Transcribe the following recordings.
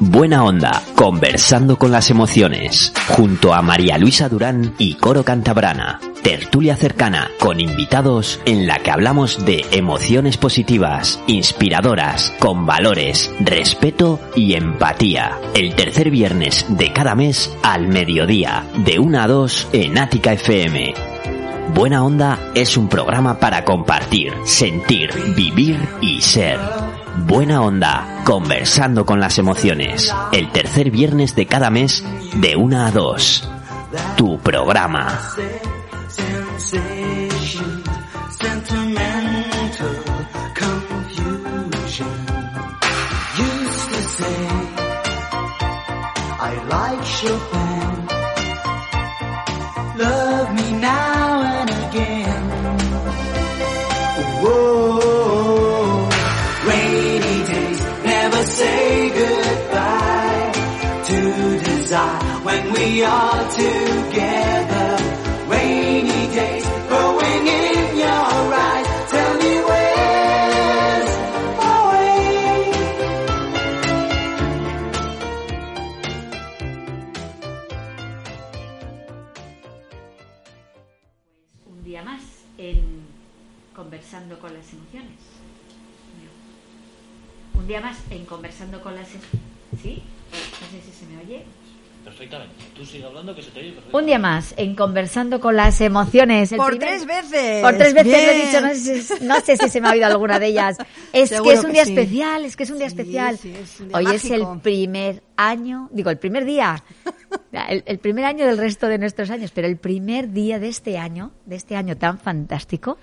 Buena Onda, conversando con las emociones, junto a María Luisa Durán y Coro Cantabrana. Tertulia cercana, con invitados en la que hablamos de emociones positivas, inspiradoras, con valores, respeto y empatía. El tercer viernes de cada mes al mediodía, de 1 a 2 en Ática FM. Buena Onda es un programa para compartir, sentir, vivir y ser. Buena Onda, conversando con las emociones. El tercer viernes de cada mes, de 1 a 2. Tu programa. We are together. Rainy days growing in your eyes. Tell me where's my way? un día más en Conversando con las Emociones. Un día más en Conversando con las. ¿Sí? No sé si se me oye. Perfectamente. Tú sigue hablando que se te oye perfecto. Un día más en Conversando con las Emociones. El Por primer- tres veces. Por tres veces lo he dicho, no sé, si- no sé si se me ha oído alguna de ellas. Es Seguro que es un que día sí. especial, es que es un día Sí, especial. sí, es un día Hoy es el primer año, digo, el primer día, el, el primer año del resto de nuestros años, pero el primer día de este año, de este año tan fantástico,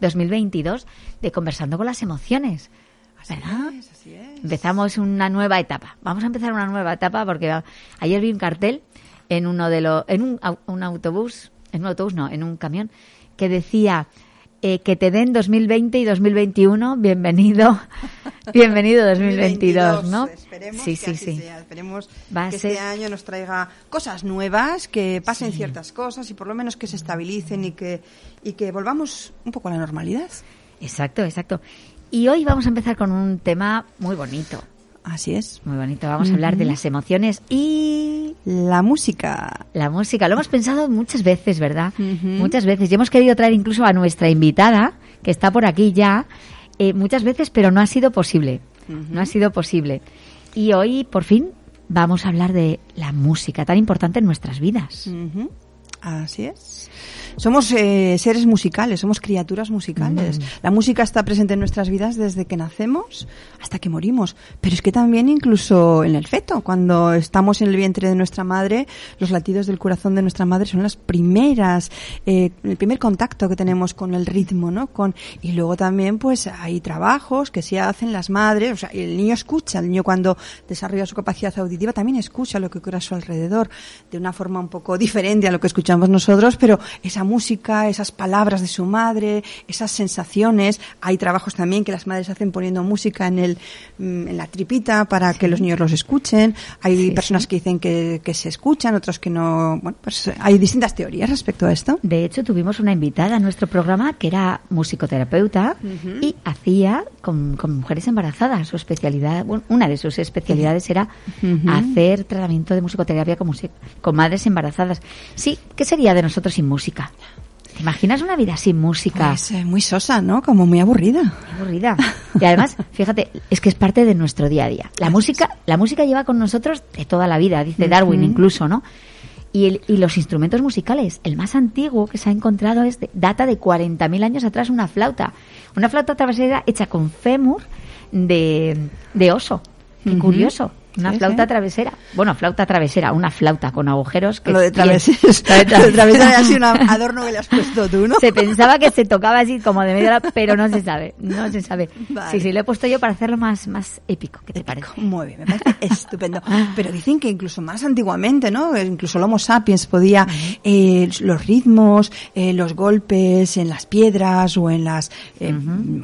2022, de Conversando con las Emociones. ¿Verdad? Es, así es. Empezamos una nueva etapa. Vamos a empezar una nueva etapa porque ayer vi un cartel en uno de los, en un, au- un autobús, en un autobús no, en un camión, que decía eh, que te den 2020 y 2021, bienvenido, bienvenido 2022, ¿no? Esperemos sí, que sí, así sí. sea. Esperemos Va que ser- este año nos traiga cosas nuevas, que pasen ciertas cosas y por lo menos que se estabilicen y que, y que volvamos un poco a la normalidad. Exacto, exacto. Y hoy vamos a empezar con un tema muy bonito, Así es. muy bonito. Vamos a hablar de las emociones y La música. La música, lo hemos pensado muchas veces, ¿verdad? Muchas veces. Y hemos querido traer incluso a nuestra invitada, que está por aquí ya, eh, muchas veces, pero no ha sido posible. No ha sido posible. Y hoy, por fin, vamos a hablar de la música, tan importante en nuestras vidas. Así es. Somos eh, seres musicales, somos criaturas musicales. Mm. La música está presente en nuestras vidas desde que nacemos hasta que morimos. Pero es que también incluso en el feto, cuando estamos en el vientre de nuestra madre, los latidos del corazón de nuestra madre son las primeras, eh, el primer contacto que tenemos con el ritmo, ¿no? Con, y luego también pues hay trabajos que se hacen las madres, o sea, el niño escucha, el niño cuando desarrolla su capacidad auditiva también escucha lo que ocurre a su alrededor de una forma un poco diferente a lo que escuchamos nosotros, pero esa música, esas palabras de su madre, esas sensaciones, hay trabajos también que las madres hacen poniendo música en el mm, en la tripita para que los niños los escuchen, hay Sí, personas que dicen que, que se escuchan, otros que no, bueno, pues hay distintas teorías respecto a esto. De hecho, tuvimos una invitada a nuestro programa que era musicoterapeuta y hacía con, con mujeres embarazadas. Su especialidad, bueno, una de sus especialidades era hacer tratamiento de musicoterapia con, con madres embarazadas. Sí, ¿qué sería de nosotros sin música? ¿Te imaginas una vida sin música? Pues eh, muy sosa, ¿no? Como muy aburrida. Aburrida. Y además, fíjate, es que es parte de nuestro día a día. La música, la música lleva con nosotros de toda la vida, dice Darwin incluso, ¿no? Y, el- y los instrumentos musicales, el más antiguo que se ha encontrado es de- data de 40.000 años atrás, una flauta. Una flauta travesera hecha con fémur de, de oso. Qué curioso. Una Sí, flauta sí. travesera. Bueno, flauta travesera, una flauta con agujeros. Que Lo de travesera, travesera ha sido un adorno que le has puesto tú, ¿no? Se pensaba que se tocaba así como de media hora, pero no se sabe, no se sabe. Vale. Sí, sí, lo he puesto yo para hacerlo más, más épico, ¿qué te parece? Muy bien, me parece estupendo. Pero dicen que incluso más antiguamente, ¿no? Incluso el Homo sapiens podía eh, los ritmos, eh, los golpes en las piedras o en las eh,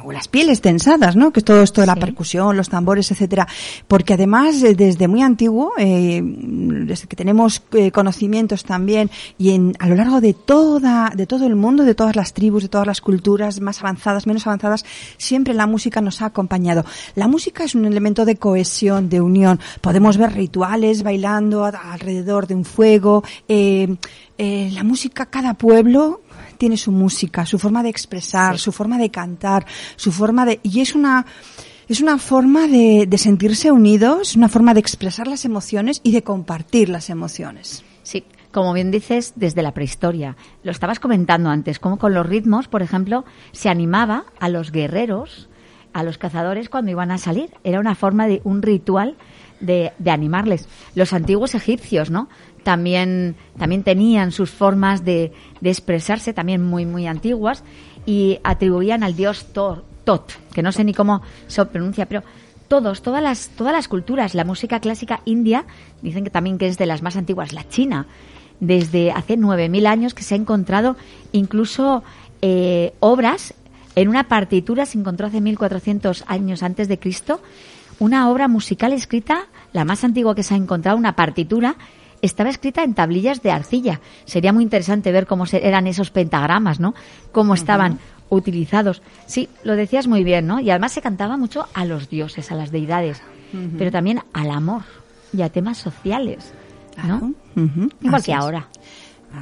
o las pieles tensadas, ¿no? Que es todo esto de la Sí. percusión, los tambores, etcétera. Porque además eh, desde muy antiguo, eh, desde que tenemos eh, conocimientos también y en a lo largo de toda de todo el mundo, de todas las tribus, de todas las culturas más avanzadas, menos avanzadas, siempre la música nos ha acompañado. La música es un elemento de cohesión, de unión. Podemos ver rituales bailando a- alrededor de un fuego. eh, eh, la música, cada pueblo tiene su música, su forma de expresar, su forma de cantar, su forma de y es una es una forma de, sentirse unidos, una forma de expresar las emociones y de compartir las emociones. Sí, como bien dices, desde la prehistoria. Lo estabas comentando antes, como con los ritmos, por ejemplo, se animaba a los guerreros, a los cazadores cuando iban a salir. Era una forma de un ritual de, de animarles. Los antiguos egipcios, ¿no? También, también tenían sus formas de, de expresarse, también muy, muy antiguas, y atribuían al dios Thor, Tot, que no sé ni cómo se pronuncia, pero todos, todas las, todas las culturas, la música clásica india, dicen que también que es de las más antiguas, la china, desde hace 9.000 años que se ha encontrado incluso eh, obras en una partitura, se encontró hace 1.400 años antes de Cristo, una obra musical escrita, la más antigua que se ha encontrado, una partitura, estaba escrita en tablillas de arcilla. Sería muy interesante ver cómo eran esos pentagramas, ¿no? Cómo estaban utilizados. Sí, lo decías muy bien, ¿no? Y además se cantaba mucho a los dioses, a las deidades, pero también al amor y a temas sociales, ¿no? Ujú, Igual así que es. ahora.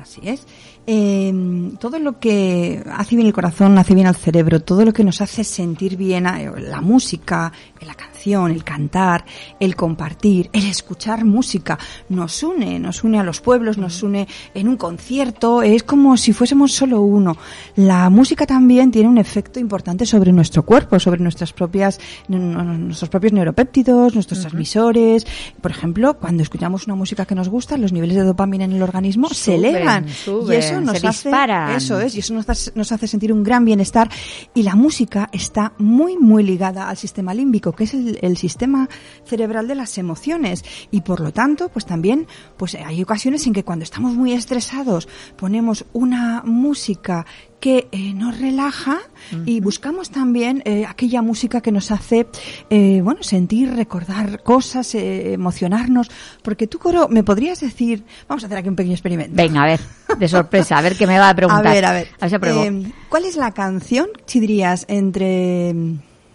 Así es. Eh, todo lo que hace bien el corazón, hace bien al cerebro, todo lo que nos hace sentir bien, eh, la música, la canción, el cantar, el compartir, el escuchar música, nos une, nos une a los pueblos, nos une en un concierto, es como si fuésemos solo uno. La música también tiene un efecto importante sobre nuestro cuerpo, sobre nuestras propias, nuestros propios neuropéptidos, nuestros transmisores. Por ejemplo, cuando escuchamos una música que nos gusta, los niveles de dopamina en el organismo se elevan. suben, y eso nos se hace, disparan. eso es, y eso nos hace, nos hace sentir un gran bienestar. Y la música está muy, muy ligada al sistema límbico, que es el, el sistema cerebral de las emociones. Y por lo tanto, pues también, pues hay ocasiones en que cuando estamos muy estresados ponemos una música que eh, nos relaja y buscamos también eh, aquella música que nos hace eh, bueno sentir recordar cosas eh, emocionarnos porque tú coro me podrías decir vamos a hacer aquí un pequeño experimento Venga, a ver, de sorpresa, a ver qué me va a preguntar. a ver, a ver. A ver si ¿Cuál es la canción, si dirías, entre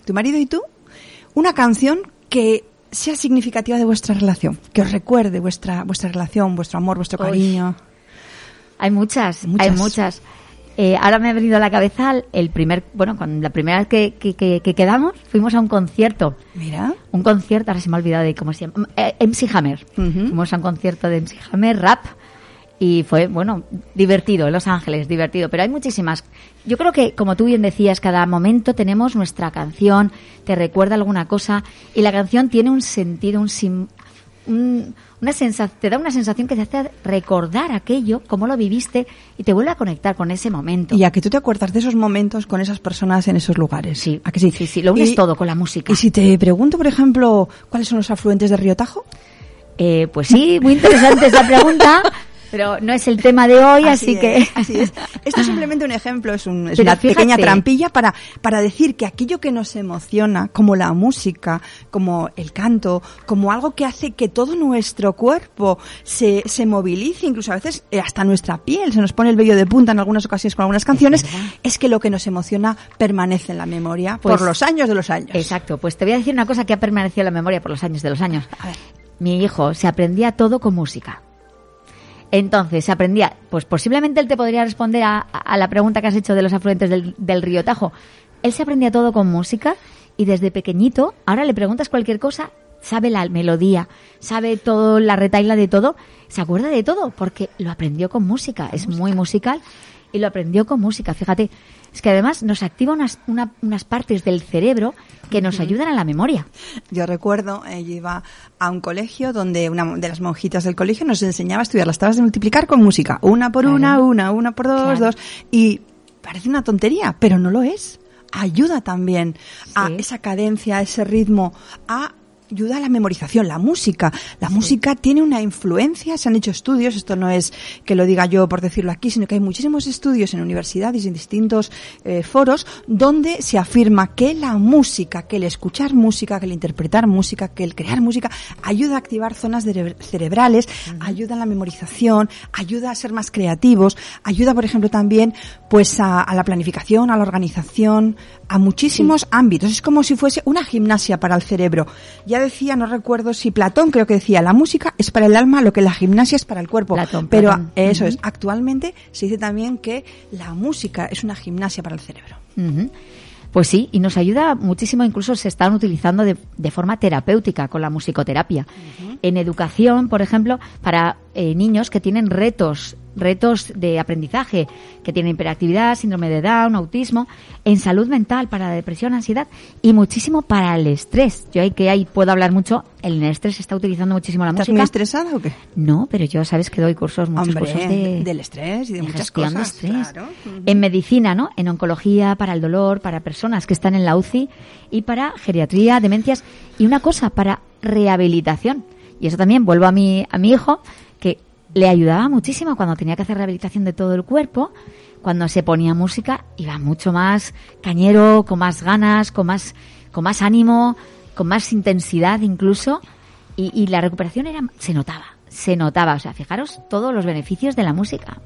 tu marido y tú? Una canción que sea significativa de vuestra relación, que os recuerde vuestra vuestra relación, vuestro amor, vuestro Uy. cariño. Hay muchas, Muchas. hay muchas. Eh, ahora me ha venido a la cabeza el primer, bueno, cuando la primera vez que, que, que- que quedamos, fuimos a un concierto. Mira. Un concierto, ahora se me ha olvidado de cómo se llama. Eh, MC Hammer. Fuimos a un concierto de MC Hammer, rap. Y fue, bueno, divertido, en Los Ángeles, divertido. Pero hay muchísimas. Yo creo que, como tú bien decías, cada momento tenemos nuestra canción, te recuerda alguna cosa. Y la canción tiene un sentido, un, sim- un- una sensa- te da una sensación que te hace recordar aquello, cómo lo viviste, y te vuelve a conectar con ese momento. Y a que tú te acuerdas de esos momentos con esas personas en esos lugares. Sí, ¿A que sí? sí, sí, lo unes Y- todo con la música. Y si te pregunto, por ejemplo, ¿cuáles son los afluentes del río Tajo? Eh, pues sí, muy interesante esa pregunta, pero no es el tema de hoy, así, que... es, así es. Esto es simplemente un ejemplo, es, un- es una fíjate. pequeña trampilla para, para decir que aquello que nos emociona, como la música, como el canto, como algo que hace que todo nuestro cuerpo se, se movilice, incluso a veces eh, hasta nuestra piel, se nos pone el vello de punta en algunas ocasiones con algunas canciones, es, que lo que nos emociona permanece en la memoria Pues- por los años de los años. Exacto, pues te voy a decir una cosa que ha permanecido en la memoria por los años de los años. A ver. Mi hijo se aprendía todo con música. Entonces, se aprendía, pues posiblemente él te podría responder a, a la pregunta que has hecho de los afluentes del, del río Tajo. Él se aprendía todo con música y desde pequeñito, ahora le preguntas cualquier cosa, sabe la melodía, sabe todo, la retaila de todo, se acuerda de todo porque lo aprendió con música, es muy musical y lo aprendió con música, fíjate. Es que además nos activa unas, una- unas partes del cerebro que nos ayudan a la memoria. Yo recuerdo, eh, yo iba a un colegio donde una de las monjitas del colegio nos enseñaba a estudiar las tablas de multiplicar con música. Una por Claro. una, una, una por dos, Claro. dos. Y parece una tontería, pero no lo es. Ayuda también a esa cadencia, a ese ritmo, a ayuda a la memorización, la música. La música tiene una influencia, se han hecho estudios, esto no es que lo diga yo por decirlo aquí, sino que hay muchísimos estudios en universidades y en distintos eh, foros donde se afirma que la música, que el escuchar música, que el interpretar música, que el crear música ayuda a activar zonas cere- cerebrales, ayuda a la memorización, ayuda a ser más creativos, ayuda, por ejemplo, también pues a, a la planificación, a la organización, a muchísimos ámbitos. Es como si fuese una gimnasia para el cerebro. Ya decía, no recuerdo si Platón creo que decía, la música es para el alma lo que la gimnasia es para el cuerpo. Platón, Pero Platón. eso es, actualmente se dice también que la música es una gimnasia para el cerebro. Pues sí, y nos ayuda muchísimo, incluso se están utilizando de, de forma terapéutica con la musicoterapia. En educación, por ejemplo, para eh, niños que tienen retos, retos de aprendizaje, que tienen hiperactividad, síndrome de Down, autismo, en salud mental, para la depresión, ansiedad y muchísimo para el estrés. Yo ahí que ahí puedo hablar mucho, el estrés se está utilizando muchísimo la ¿Estás música. muy estresada o qué? No, pero yo sabes que doy cursos, muchos Hombre, cursos de, del estrés y de, muchas gestión cosas. de estrés. claro. En medicina, ¿no? En oncología, para el dolor, para personas que están en la UCI y para geriatría, demencias y una cosa, para rehabilitación. Y eso también vuelvo a mi, a mi hijo, le ayudaba muchísimo cuando tenía que hacer rehabilitación de todo el cuerpo. Cuando se ponía música, iba mucho más cañero, con más ganas, con más, con más ánimo, con más intensidad incluso. Y, la recuperación era, se notaba, se notaba. O sea, fijaros todos los beneficios de la música.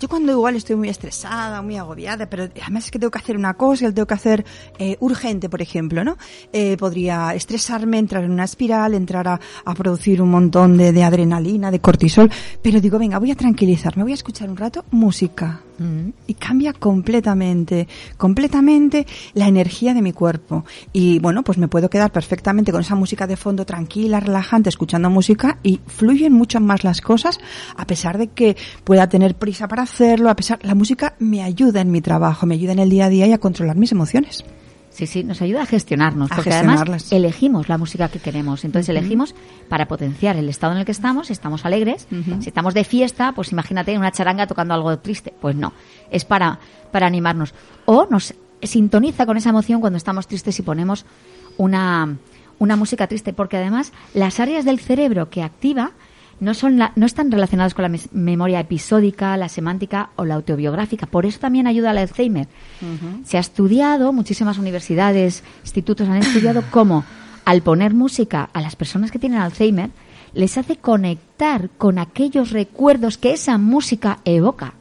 Yo cuando igual estoy muy estresada, muy agobiada, pero además es que tengo que hacer una cosa, tengo que hacer eh, urgente, por ejemplo, ¿no? Eh, podría estresarme, entrar en una espiral, entrar a, a producir un montón de, de adrenalina, de cortisol, pero digo, venga, voy a tranquilizarme, voy a escuchar un rato música. Mm. Y cambia completamente, completamente la energía de mi cuerpo. Y bueno, pues me puedo quedar perfectamente con esa música de fondo tranquila, relajante, escuchando música y fluyen mucho más las cosas, a pesar de que pueda tener prisa para hacerlo, a pesar, la música me ayuda en mi trabajo, me ayuda en el día a día y a controlar mis emociones. Sí, sí, nos ayuda a gestionarnos, A porque además elegimos la música que queremos. Entonces elegimos para potenciar el estado en el que estamos, si estamos alegres, si estamos de fiesta, pues imagínate una charanga tocando algo triste. Pues no, es para, para animarnos. O nos sintoniza con esa emoción cuando estamos tristes y ponemos una, una música triste, porque además las áreas del cerebro que activa no, son la- no están relacionadas con la memoria episódica, la semántica o la autobiográfica. Por eso también ayuda al Alzheimer. Se ha estudiado, muchísimas universidades, institutos han estudiado cómo al poner música a las personas que tienen Alzheimer les hace conectar con aquellos recuerdos que esa música evoca.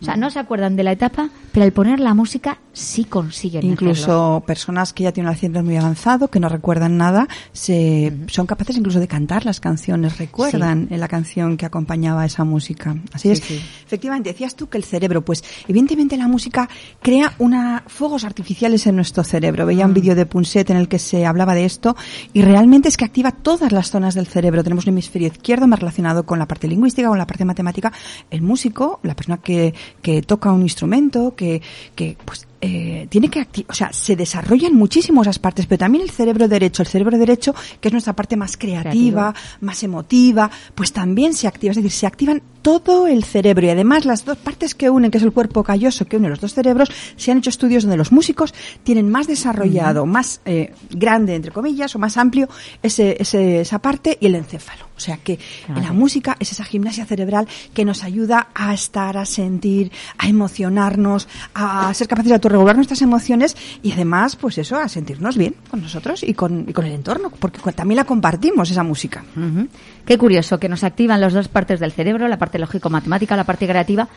O sea, no se acuerdan de la etapa, pero al poner la música sí consiguen hacerlo. Incluso personas que ya tienen un Alzheimer muy avanzado, que no recuerdan nada, se, son capaces incluso de cantar las canciones, recuerdan en la canción que acompañaba esa música. Así Sí, es. sí. Efectivamente, decías tú que el cerebro, pues evidentemente la música crea una fuegos artificiales en nuestro cerebro. Veía Mm. un vídeo de Punset en el que se hablaba de esto y realmente es que activa todas las zonas del cerebro. Tenemos un hemisferio izquierdo más relacionado con la parte lingüística, con la parte matemática. El músico, la persona que, que toca un instrumento, que, que pues eh, tiene que acti- o sea, se desarrollan muchísimo esas partes, pero también el cerebro derecho, el cerebro derecho, que es nuestra parte más creativa, más emotiva, pues también se activa, es decir, se activan todo el cerebro y además las dos partes que unen, que es el cuerpo calloso que une los dos cerebros, se han hecho estudios donde los músicos tienen más desarrollado, más eh, grande, entre comillas, o más amplio ese, ese- esa parte y el encéfalo. O sea que Claro. la música es esa gimnasia cerebral que nos ayuda a estar, a sentir, a emocionarnos, a ser capaces de autorregular nuestras emociones y además, pues eso, a sentirnos bien con nosotros y con, y con el entorno, porque también la compartimos esa música. Ujú. Qué curioso que nos activan las dos partes del cerebro, la parte lógico-matemática, la parte creativa.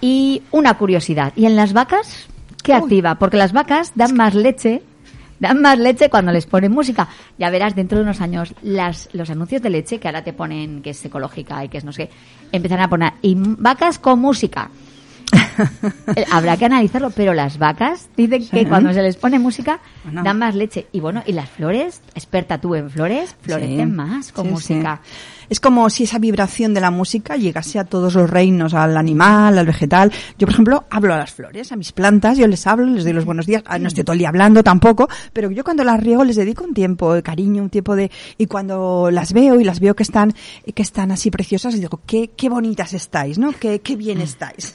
Y una curiosidad, ¿y en las vacas qué Uy. activa? Porque las vacas dan más leche, dan más leche cuando les ponen música. Ya verás dentro de unos años las, los anuncios de leche que ahora te ponen que es ecológica y que es no sé qué, empezarán a poner y vacas con música. Habrá que analizarlo, pero las vacas dicen Sí. que cuando se les pone música Bueno. dan más leche. Y bueno, y las flores, experta tú en flores, florecen Sí. más con Sí, música. Es como si esa vibración de la música llegase a todos los reinos, al animal, al vegetal. Yo, por ejemplo, hablo a las flores, a mis plantas, yo les hablo, les doy los buenos días. Ah, No estoy todo el día hablando tampoco, pero yo cuando las riego les dedico un tiempo de cariño, un tiempo de... Y cuando las veo y las veo que están, que están así preciosas, les digo, qué, qué bonitas estáis, ¿no? Qué, qué bien estáis.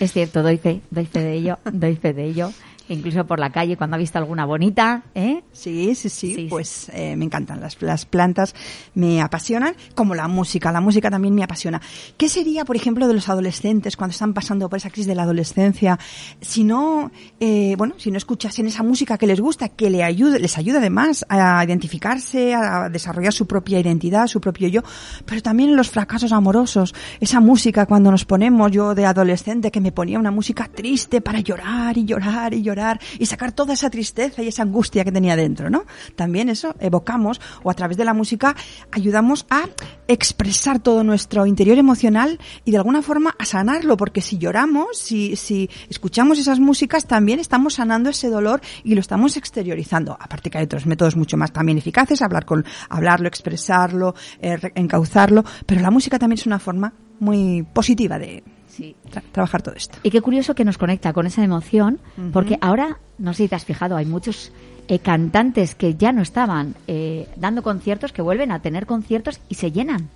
Es cierto, doy fe, doy fe de ello, doy fe de ello. Incluso por la calle, cuando ha visto alguna bonita, ¿eh? Sí, sí, sí, Sí, pues eh, me encantan las, las plantas, me apasionan, como la música, la música también me apasiona. ¿Qué sería, por ejemplo, de los adolescentes cuando están pasando por esa crisis de la adolescencia, si no, eh, bueno, si no escuchasen esa música que les gusta, que le ayude, les ayuda además a identificarse, a desarrollar su propia identidad, su propio yo, pero también los fracasos amorosos, esa música cuando nos ponemos, yo de adolescente que me ponía una música triste para llorar y llorar y llorar y sacar toda esa tristeza y esa angustia que tenía dentro, ¿no? También eso evocamos o a través de la música ayudamos a expresar todo nuestro interior emocional y de alguna forma a sanarlo, porque si lloramos, si, si escuchamos esas músicas, también estamos sanando ese dolor y lo estamos exteriorizando. Aparte que hay otros métodos mucho más también eficaces, hablar con, hablarlo, expresarlo, eh, encauzarlo, pero la música también es una forma muy positiva de Sí. tra- trabajar todo esto. Y qué curioso que nos conecta con esa emoción, porque ahora, no sé si te has fijado, hay muchos eh, cantantes que ya no estaban eh, dando conciertos, que vuelven a tener conciertos y se llenan.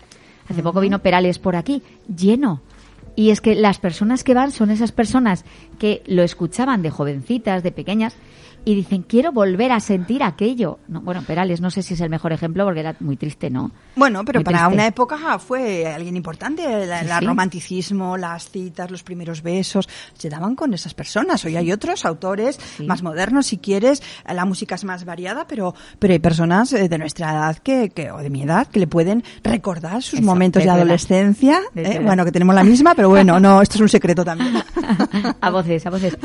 Hace poco vino Perales por aquí, lleno. Y es que las personas que van son esas personas que lo escuchaban de jovencitas, de pequeñas, y dicen, quiero volver a sentir aquello. No, bueno, Perales no sé si es el mejor ejemplo porque era muy triste, ¿no? Bueno, pero Muy para triste. una época fue alguien importante. El Sí, sí. romanticismo, las citas, los primeros besos, se daban con esas personas. Hoy hay otros autores Sí. más modernos, si quieres. La música es más variada, pero, pero hay personas eh, de nuestra edad que, que, o de mi edad que le pueden recordar sus Eso, momentos de la- adolescencia. desde eh, bueno, que tenemos la misma, pero bueno, no, esto es un secreto también. a voces, a voces.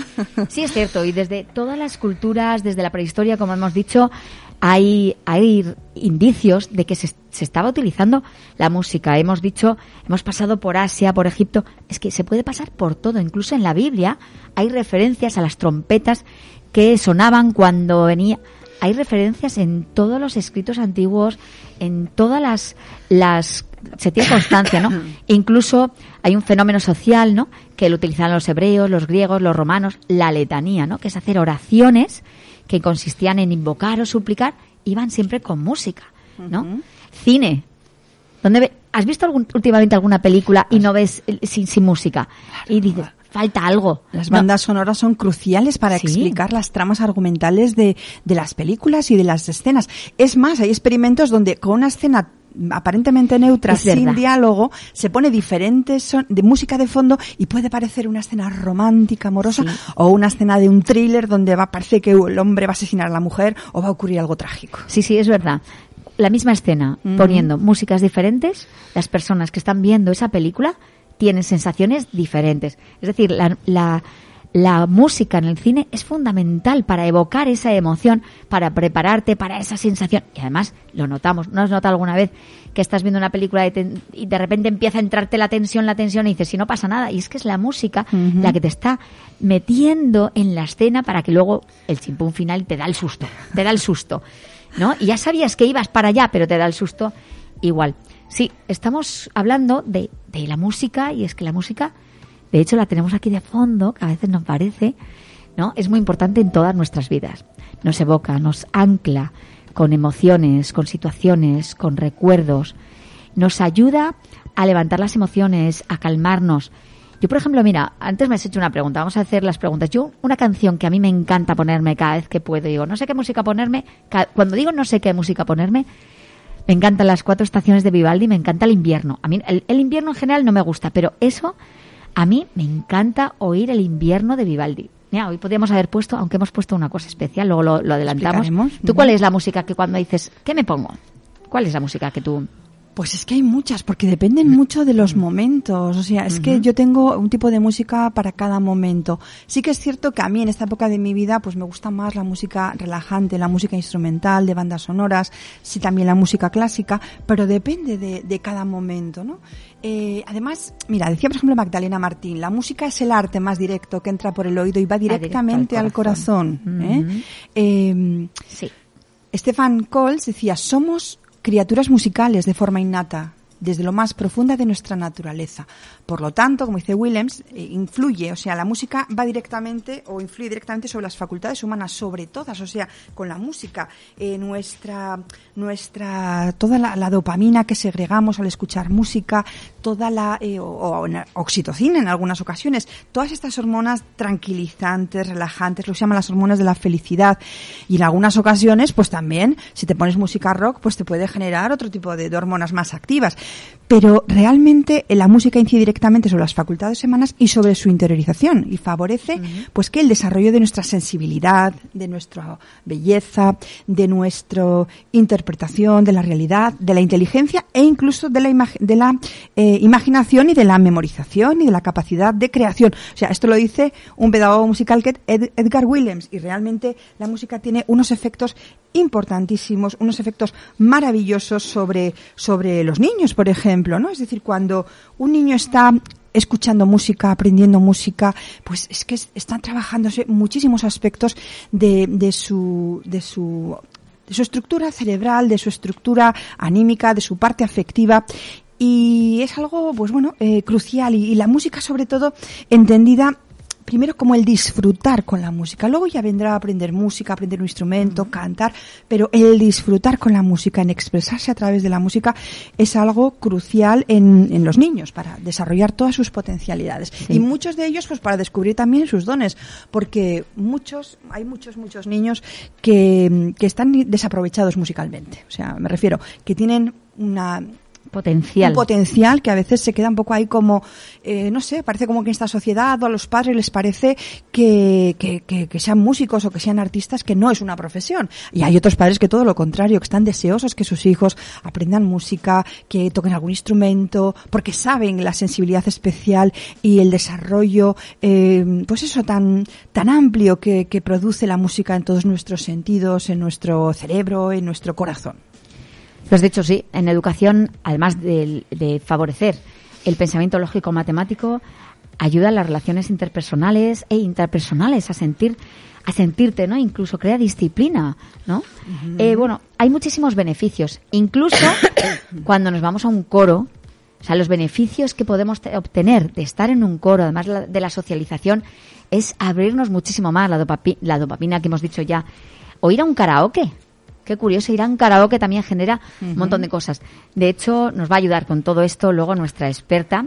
Sí, es cierto. Y desde todas las culturas, desde la prehistoria, como hemos dicho, hay, hay indicios de que se, se estaba utilizando la música. Hemos dicho, hemos pasado por Asia, por Egipto. Es que se puede pasar por todo. Incluso en la Biblia hay referencias a las trompetas que sonaban cuando venía. Hay referencias en todos los escritos antiguos, en todas las, las se tiene constancia, ¿no? Incluso hay un fenómeno social, ¿no? Que lo utilizaban los hebreos, los griegos, los romanos, la letanía, ¿no? Que es hacer oraciones que consistían en invocar o suplicar, iban siempre con música, ¿no? Cine. ¿Dónde ve- ¿Has visto algún- últimamente alguna película y no ves eh, sin, sin música? Y dices, falta algo. Las No, bandas sonoras son cruciales para Sí. explicar las tramas argumentales de, de las películas y de las escenas. Es más, hay experimentos donde con una escena aparentemente neutra, Es sin verdad. diálogo, se pone diferentes son de música de fondo y puede parecer una escena romántica, amorosa, Sí. o una escena de un thriller donde va, parece que el hombre va a asesinar a la mujer o va a ocurrir algo trágico. Sí, sí, es verdad. La misma escena, poniendo músicas diferentes, las personas que están viendo esa película tienen sensaciones diferentes. Es decir, la, la, la música en el cine es fundamental para evocar esa emoción, para prepararte para esa sensación. Y además lo notamos. ¿No has notado alguna vez que estás viendo una película de y de repente empieza a entrarte la tensión, la tensión y dices, si no pasa nada? Y es que es la música la que te está metiendo en la escena para que luego el chimpún final te da el susto. Te da el susto. ¿No? Y ya sabías que ibas para allá, pero te da el susto igual. Sí, estamos hablando de, de la música y es que la música, de hecho, la tenemos aquí de fondo, que a veces nos parece, ¿no? Es muy importante en todas nuestras vidas. Nos evoca, nos ancla con emociones, con situaciones, con recuerdos. Nos ayuda a levantar las emociones, a calmarnos. Yo, por ejemplo, mira, antes me has hecho una pregunta, vamos a hacer las preguntas. Yo, una canción que a mí me encanta ponerme cada vez que puedo, digo, no sé qué música ponerme, cuando digo no sé qué música ponerme, me encantan las cuatro estaciones de Vivaldi, me encanta el invierno. A mí el, el invierno en general no me gusta, pero eso a mí me encanta oír el invierno de Vivaldi. Mira, hoy podríamos haber puesto, aunque hemos puesto una cosa especial, luego lo, lo adelantamos. ¿Tú cuál es la música que cuando dices, ¿qué me pongo? ¿Cuál es la música que tú Pues es que hay muchas, porque dependen mucho de los momentos. O sea, es que yo tengo un tipo de música para cada momento. Sí que es cierto que a mí en esta época de mi vida, pues me gusta más la música relajante, la música instrumental, de bandas sonoras, sí también la música clásica, pero depende de, de cada momento, ¿no? Eh, además, mira, decía por ejemplo Magdalena Martín, la música es el arte más directo que entra por el oído y va directamente al corazón. ¿eh? Eh, Sí. Stefan Coles decía, somos criaturas musicales de forma innata, desde lo más profunda de nuestra naturaleza. Por lo tanto, como dice Williams, eh, influye, o sea, la música va directamente o influye directamente sobre las facultades humanas, sobre todas, o sea, con la música, eh, nuestra, nuestra, toda la, dopamina que segregamos al escuchar música, toda la, eh, o, oxitocina en algunas ocasiones, todas estas hormonas tranquilizantes, relajantes, lo que se llaman las hormonas de la felicidad. Y en algunas ocasiones, pues también, si te pones música rock, pues te puede generar otro tipo de hormonas más activas. Pero realmente eh, la música incide directamente sobre las facultades humanas y sobre su interiorización y favorece pues que el desarrollo de nuestra sensibilidad, de nuestra belleza, de nuestra interpretación de la realidad, de la inteligencia e incluso de la, de la eh, imaginación y de la memorización y de la capacidad de creación. O sea, esto lo dice un pedagogo musical que es Ed- Edgar Williams y realmente la música tiene unos efectos importantísimos, unos efectos maravillosos sobre, sobre los niños, por ejemplo, ¿no? Es decir, cuando un niño está escuchando música, aprendiendo música, pues es que es- están trabajándose muchísimos aspectos de, de su, de su de su estructura cerebral, de su estructura anímica, de su parte afectiva. Y es algo, pues bueno, eh, crucial. Y, y la música, sobre todo, entendida primero como el disfrutar con la música. Luego ya vendrá a aprender música, aprender un instrumento, cantar, pero el disfrutar con la música, en expresarse a través de la música, es algo crucial en, en los niños para desarrollar todas sus potencialidades. Y muchos de ellos, pues para descubrir también sus dones, porque muchos, hay muchos, muchos niños que, que están desaprovechados musicalmente. O sea, me refiero, que tienen una, Potencial. un potencial que a veces se queda un poco ahí como, eh, no sé, parece como que en esta sociedad o a los padres les parece que, que, que- que sean músicos o que sean artistas que no es una profesión. Y hay otros padres que todo lo contrario, que están deseosos que sus hijos aprendan música, que toquen algún instrumento, porque saben la sensibilidad especial y el desarrollo, eh, pues eso tan, tan amplio que, que produce la música en todos nuestros sentidos, en nuestro cerebro, en nuestro corazón. Lo has dicho, sí. En educación, además de, de favorecer el pensamiento lógico matemático, ayuda a las relaciones interpersonales e interpersonales a sentir a sentirte, ¿no? Incluso crea disciplina, ¿no? Eh, bueno, hay muchísimos beneficios. Incluso cuando nos vamos a un coro, o sea, los beneficios que podemos te- obtener de estar en un coro, además la- de la socialización, es abrirnos muchísimo más la, dopapi- la dopamina que hemos dicho ya. O ir a un karaoke. Qué curioso, ir a un karaoke también genera un montón de cosas. De hecho, nos va a ayudar con todo esto luego nuestra experta,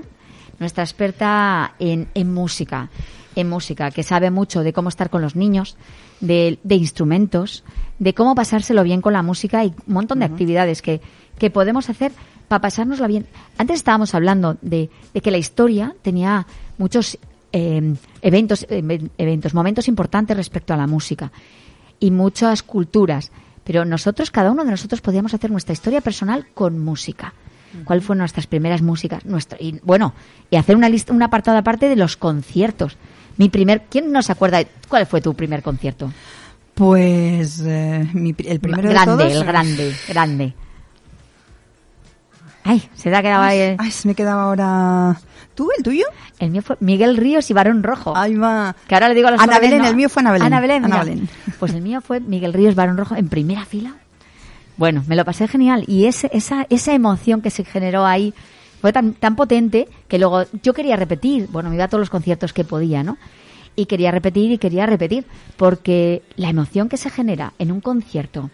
nuestra experta en, en música, en música, que sabe mucho de cómo estar con los niños, de, de instrumentos, de cómo pasárselo bien con la música y un montón de actividades que, que podemos hacer para pasárnoslo bien. Antes estábamos hablando de, de que la historia tenía muchos eh, eventos, eh, eventos, momentos importantes respecto a la música y muchas culturas. Pero nosotros, cada uno de nosotros, podíamos hacer nuestra historia personal con música. ¿Cuál fueron nuestras primeras músicas? Nuestro, y bueno, y hacer una lista, un apartado aparte de los conciertos. Mi primer, ¿quién no se acuerda? de- ¿Cuál fue tu primer concierto? Pues eh, mi el primero grande, de todos. el grande, grande. Ay, se te ha quedado ahí. el- Ay, se me quedaba ahora. ¿Tú, el tuyo? El mío fue Miguel Ríos y Barón Rojo. Ahí va. Que ahora le digo a los Ana jóvenes, Belén, no. el mío fue Ana Belén. Ana Belén, Ana. Belén. Pues el mío fue Miguel Ríos Barón Rojo en primera fila. Bueno, me lo pasé genial. Y ese, esa, esa emoción que se generó ahí fue tan, tan potente que luego yo quería repetir. Bueno, me iba a todos los conciertos que podía, ¿no? Y quería repetir y quería repetir. Porque la emoción que se genera en un concierto,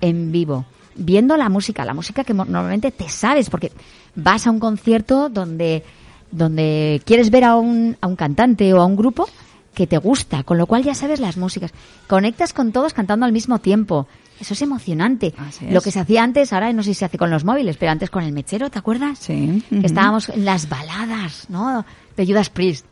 en vivo, viendo la música, la música que normalmente te sabes, porque vas a un concierto donde, donde quieres ver a un, a un cantante o a un grupo que te gusta, con lo cual ya sabes las músicas. Conectas con todos cantando al mismo tiempo. Eso es emocionante. Es. Lo que se hacía antes, ahora no sé si se hace con los móviles, pero antes con el mechero, ¿te acuerdas? Sí. Estábamos en las baladas, ¿no? De Judas Priest.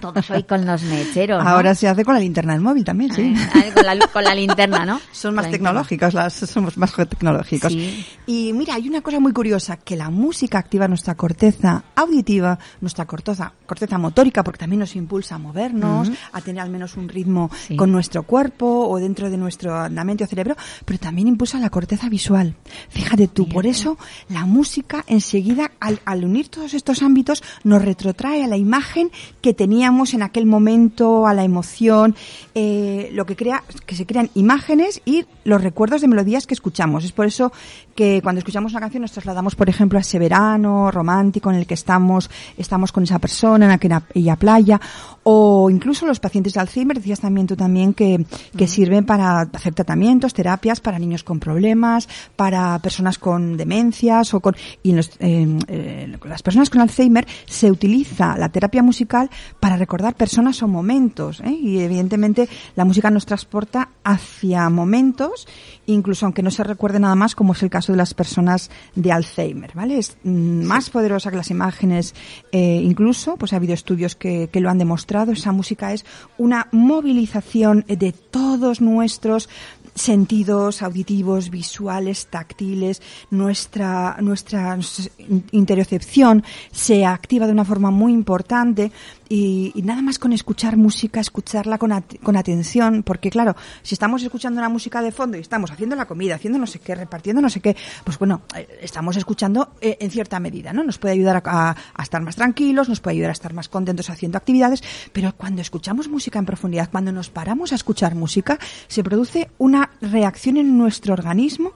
Todos hoy con los mecheros. ¿no? Ahora se hace con la linterna del móvil también, sí. Ah, con, la, con la linterna, ¿no? Son más la tecnológicos, las, somos más tecnológicos. Sí. Y mira, hay una cosa muy curiosa, que la música activa nuestra corteza auditiva, nuestra corteza, corteza motórica, porque también nos impulsa a movernos, a tener al menos un ritmo Sí. con nuestro cuerpo o dentro de nuestro andamento cerebro, pero también impulsa la corteza visual. Fíjate tú, por eso la música enseguida, al, al unir todos estos ámbitos, nos retrotrae a la imagen que teníamos en aquel momento, a la emoción, eh, lo que crea, que se crean imágenes y los recuerdos de melodías que escuchamos. Es por eso que cuando escuchamos una canción nos trasladamos, por ejemplo, a ese verano romántico en el que estamos, estamos con esa persona en aquella, playa, o incluso los pacientes de Alzheimer, decías también tú también que, que sirven para hacer tratamientos, terapias para niños con problemas, para personas con demencias o con, y en los, eh, eh, las personas con Alzheimer se utiliza la terapia musical para recordar personas o momentos, ¿eh? y evidentemente la música nos transporta hacia momentos, incluso aunque no se recuerde nada más, como es el caso de las personas de Alzheimer, ¿vale? Es mm, más poderosa que las imágenes, eh, incluso, pues ha habido estudios que, que lo han demostrado, esa música es una movilización de todos nuestros sentidos auditivos, visuales, táctiles, nuestra, nuestra interocepción se activa de una forma muy importante y, nada más con escuchar música, escucharla con, con atención, porque claro, si estamos escuchando una música de fondo y estamos haciendo la comida, haciendo no sé qué, repartiendo no sé qué, pues bueno, eh, estamos escuchando eh, en cierta medida, ¿no? Nos puede ayudar a- a estar más tranquilos, nos puede ayudar a estar más contentos haciendo actividades, pero cuando escuchamos música en profundidad, cuando nos paramos a escuchar música, se produce una reacción en nuestro organismo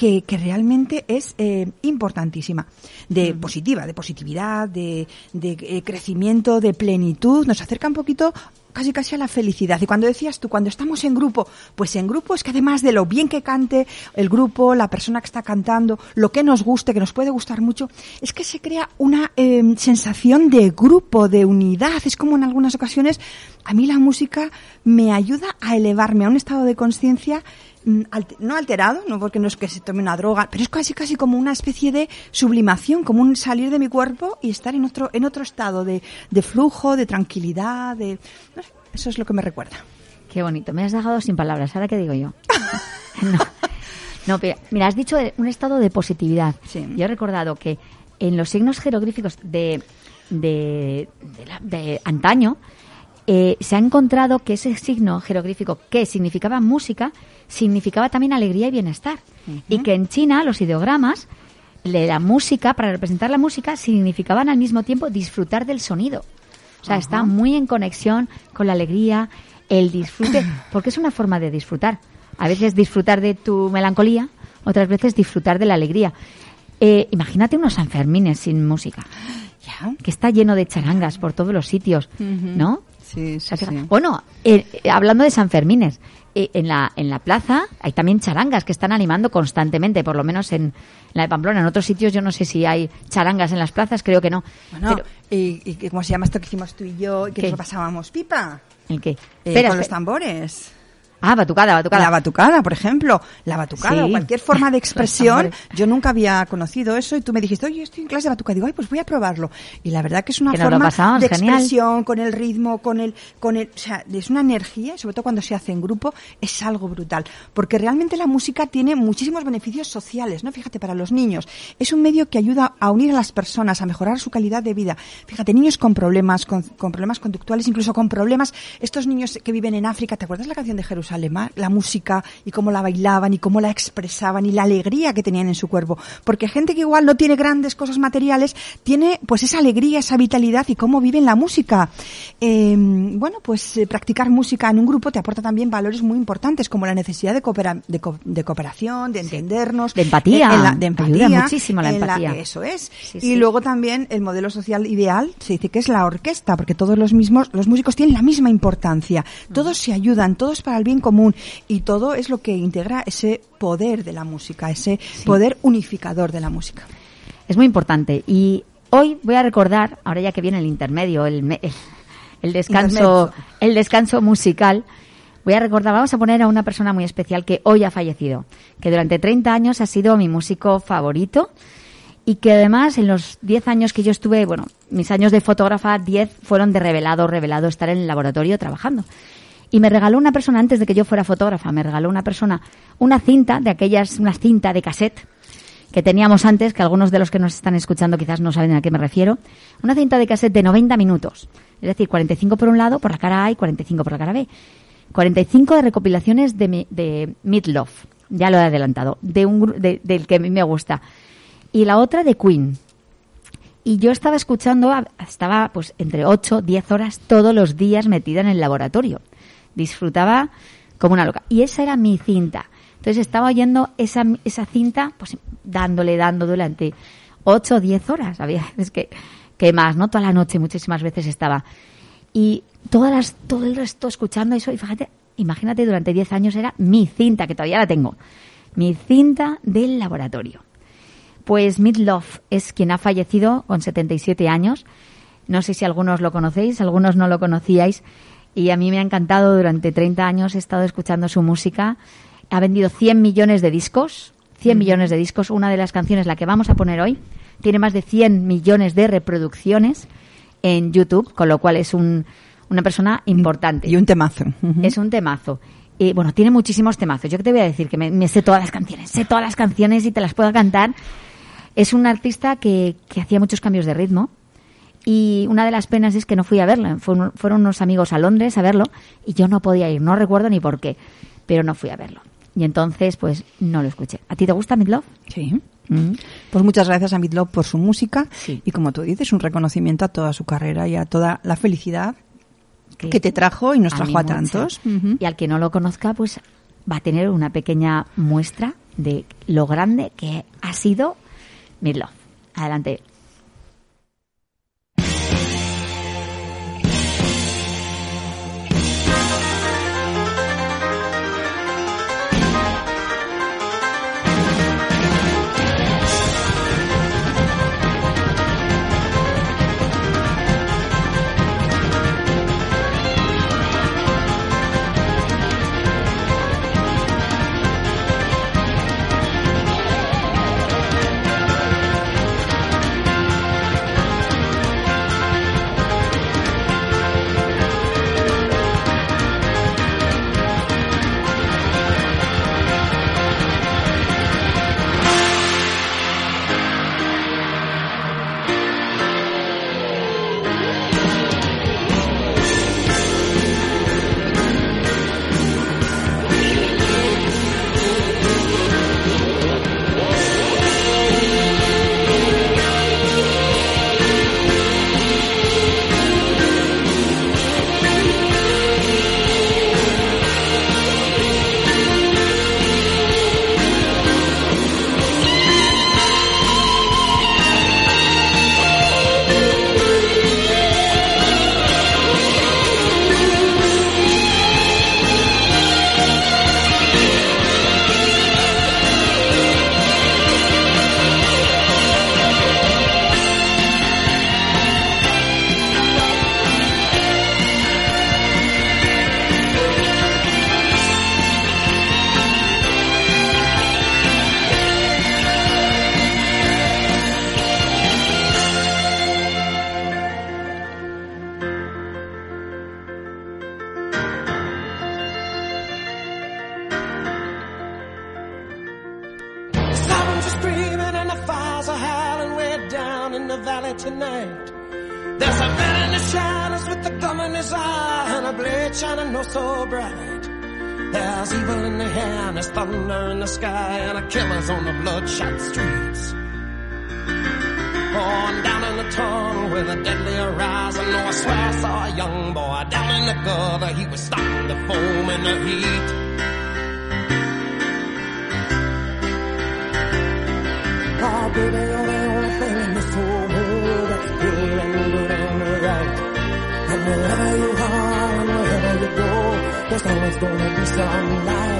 que, que realmente es eh, importantísima, de positiva, de positividad, de, de, eh, crecimiento, de plenitud, nos acerca un poquito casi casi a la felicidad. Y cuando decías tú, cuando estamos en grupo, pues en grupo es que además de lo bien que cante el grupo, la persona que está cantando, lo que nos guste, que nos puede gustar mucho, es que se crea una eh, sensación de grupo, de unidad. Es como en algunas ocasiones, a mí la música me ayuda a elevarme a un estado de conciencia no alterado, no porque no es que se tome una droga, pero es casi casi como una especie de sublimación, como un salir de mi cuerpo y estar en otro en otro estado de, de flujo, de tranquilidad, de no sé, eso es lo que me recuerda. Qué bonito. Me has dejado sin palabras. ¿Ahora qué digo yo? no. No, pero, mira, has dicho un estado de positividad. Sí. Yo he recordado que en los signos jeroglíficos de, de, de la- de antaño eh, se ha encontrado que ese signo jeroglífico que significaba música significaba también alegría y bienestar. Y que en China los ideogramas de la música, para representar la música, significaban al mismo tiempo disfrutar del sonido. O sea, está muy en conexión con la alegría, el disfrute, porque es una forma de disfrutar. A veces disfrutar de tu melancolía, otras veces disfrutar de la alegría. Eh, imagínate unos Sanfermines sin música, que está lleno de charangas por todos los sitios, ¿no? Sí, sí, O sea, sí. Bueno, eh, eh, hablando de San Fermines, eh, en, la, en la plaza hay también charangas que están animando constantemente, por lo menos en, la de Pamplona. En otros sitios yo no sé si hay charangas en las plazas, creo que no. Bueno, Pero, y, y ¿cómo se llama esto que hicimos tú y yo y que ¿Qué? nos lo pasábamos pipa? ¿El qué? Eh, Espera, con los tambores. Ah, batucada, batucada. La batucada, por ejemplo. La batucada Sí. o cualquier forma de expresión. Yo nunca había conocido eso y tú me dijiste, oye, estoy en clase de batucada. Digo, ay, pues voy a probarlo. Y la verdad que es una Que forma pasamos, de genial. expresión con el ritmo, con el, con el, o sea, es una energía, sobre todo cuando se hace en grupo, es algo brutal. Porque realmente la música tiene muchísimos beneficios sociales, ¿no? Fíjate, para los niños. Es un medio que ayuda a unir a las personas, a mejorar su calidad de vida. Fíjate, niños con problemas, con, con problemas conductuales, incluso con problemas, estos niños que viven en África, ¿te acuerdas la canción de Jerusalén? Ah? La música y cómo la bailaban y cómo la expresaban y la alegría que tenían en su cuerpo. Porque gente que igual no tiene grandes cosas materiales, tiene pues esa alegría, esa vitalidad y cómo viven la música. Eh, bueno, pues eh, practicar música en un grupo te aporta también valores muy importantes como la necesidad de, coopera- de, co- de cooperación, de entendernos. De empatía. en- la- de Ayuda empatía. muchísimo la empatía. eso es. Sí, y sí. luego también el modelo social ideal se dice que es la orquesta, porque todos los mismos, los músicos tienen la misma importancia. Todos se ayudan, todos para el bien común y todo es lo que integra ese poder de la música, ese poder unificador de la música. Es muy importante. Y hoy voy a recordar, ahora ya que viene el intermedio, el, me- el, el descanso, el descanso musical, voy a recordar, vamos a poner a una persona muy especial que hoy ha fallecido, que durante 30 años ha sido mi músico favorito y que además en los 10 años que yo estuve, bueno, mis años de fotógrafa, 10 fueron de revelado, revelado estar en el laboratorio trabajando. Y me regaló una persona, antes de que yo fuera fotógrafa, me regaló una persona una cinta de aquellas, una cinta de cassette que teníamos antes, que algunos de los que nos están escuchando quizás no saben a qué me refiero. Una cinta de cassette de 90 minutos. Es decir, 45 por un lado, por la cara A y 45 por la cara B. 45 de recopilaciones de, mi- de Meatloaf. Ya lo he adelantado. De un, de- del que a mí me gusta. Y la otra de Queen. Y yo estaba escuchando, estaba pues entre 8, 10 horas todos los días metida en el laboratorio. Disfrutaba como una loca. Y esa era mi cinta. Entonces estaba oyendo esa, esa cinta, pues dándole, dando durante 8 o 10 horas. Había veces que, que más, ¿no? Toda la noche, muchísimas veces estaba. Y todas las, todo el resto escuchando eso. Y fíjate, imagínate, durante 10 años era mi cinta, que todavía la tengo. Mi cinta del laboratorio. Pues Midlove es quien ha fallecido con 77 años. No sé si algunos lo conocéis, algunos no lo conocíais. Y a mí me ha encantado durante 30 años. He estado escuchando su música. Ha vendido 100 millones de discos. 100 millones de discos. Una de las canciones, la que vamos a poner hoy, tiene más de 100 millones de reproducciones en YouTube, con lo cual es un- una persona importante. Y un temazo. Es un temazo. Y bueno, tiene muchísimos temazos. Yo que te voy a decir que me, me sé todas las canciones, sé todas las canciones y te las puedo cantar. Es un artista que, que hacía muchos cambios de ritmo. Y una de las penas es que no fui a verlo. Fueron, fueron unos amigos a Londres a verlo y yo no podía ir. No recuerdo ni por qué, pero no fui a verlo. Y entonces, pues, no lo escuché. ¿A ti te gusta Midlove? Sí. Mm. Pues muchas gracias a Midlove por su música Sí. y como tú dices, un reconocimiento a toda su carrera y a toda la felicidad Que- que te trajo y nos a trajo a, mucho. tantos. Y al que no lo conozca, pues va a tener una pequeña muestra de lo grande que ha sido Midlove. Adelante. Air and there's thunder in the sky and a killer's on the bloodshot streets. On down in the tunnel with a deadly horizon. Oh, I swear I saw a young boy down in the gutter. He was starting to foam in the heat. Oh, baby, you're the only thing in this whole world that's good and good and right. And wherever you are and wherever you go, there's always gonna be some light.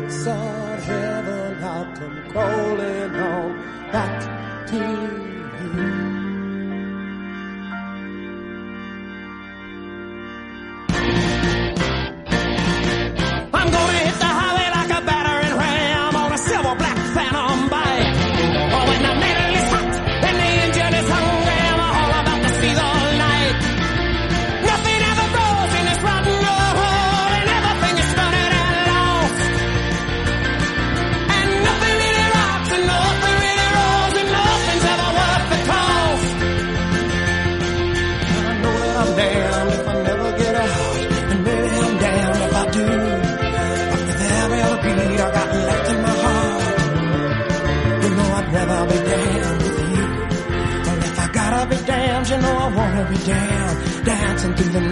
gates of heaven, I'm come crawling on. Back to dancing through the night.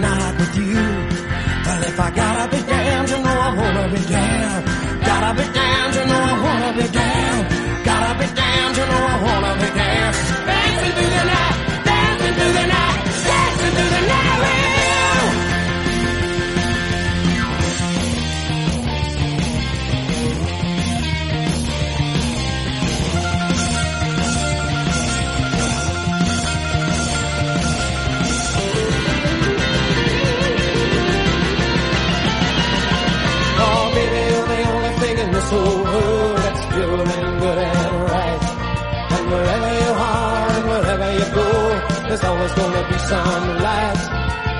There's always gonna be some light.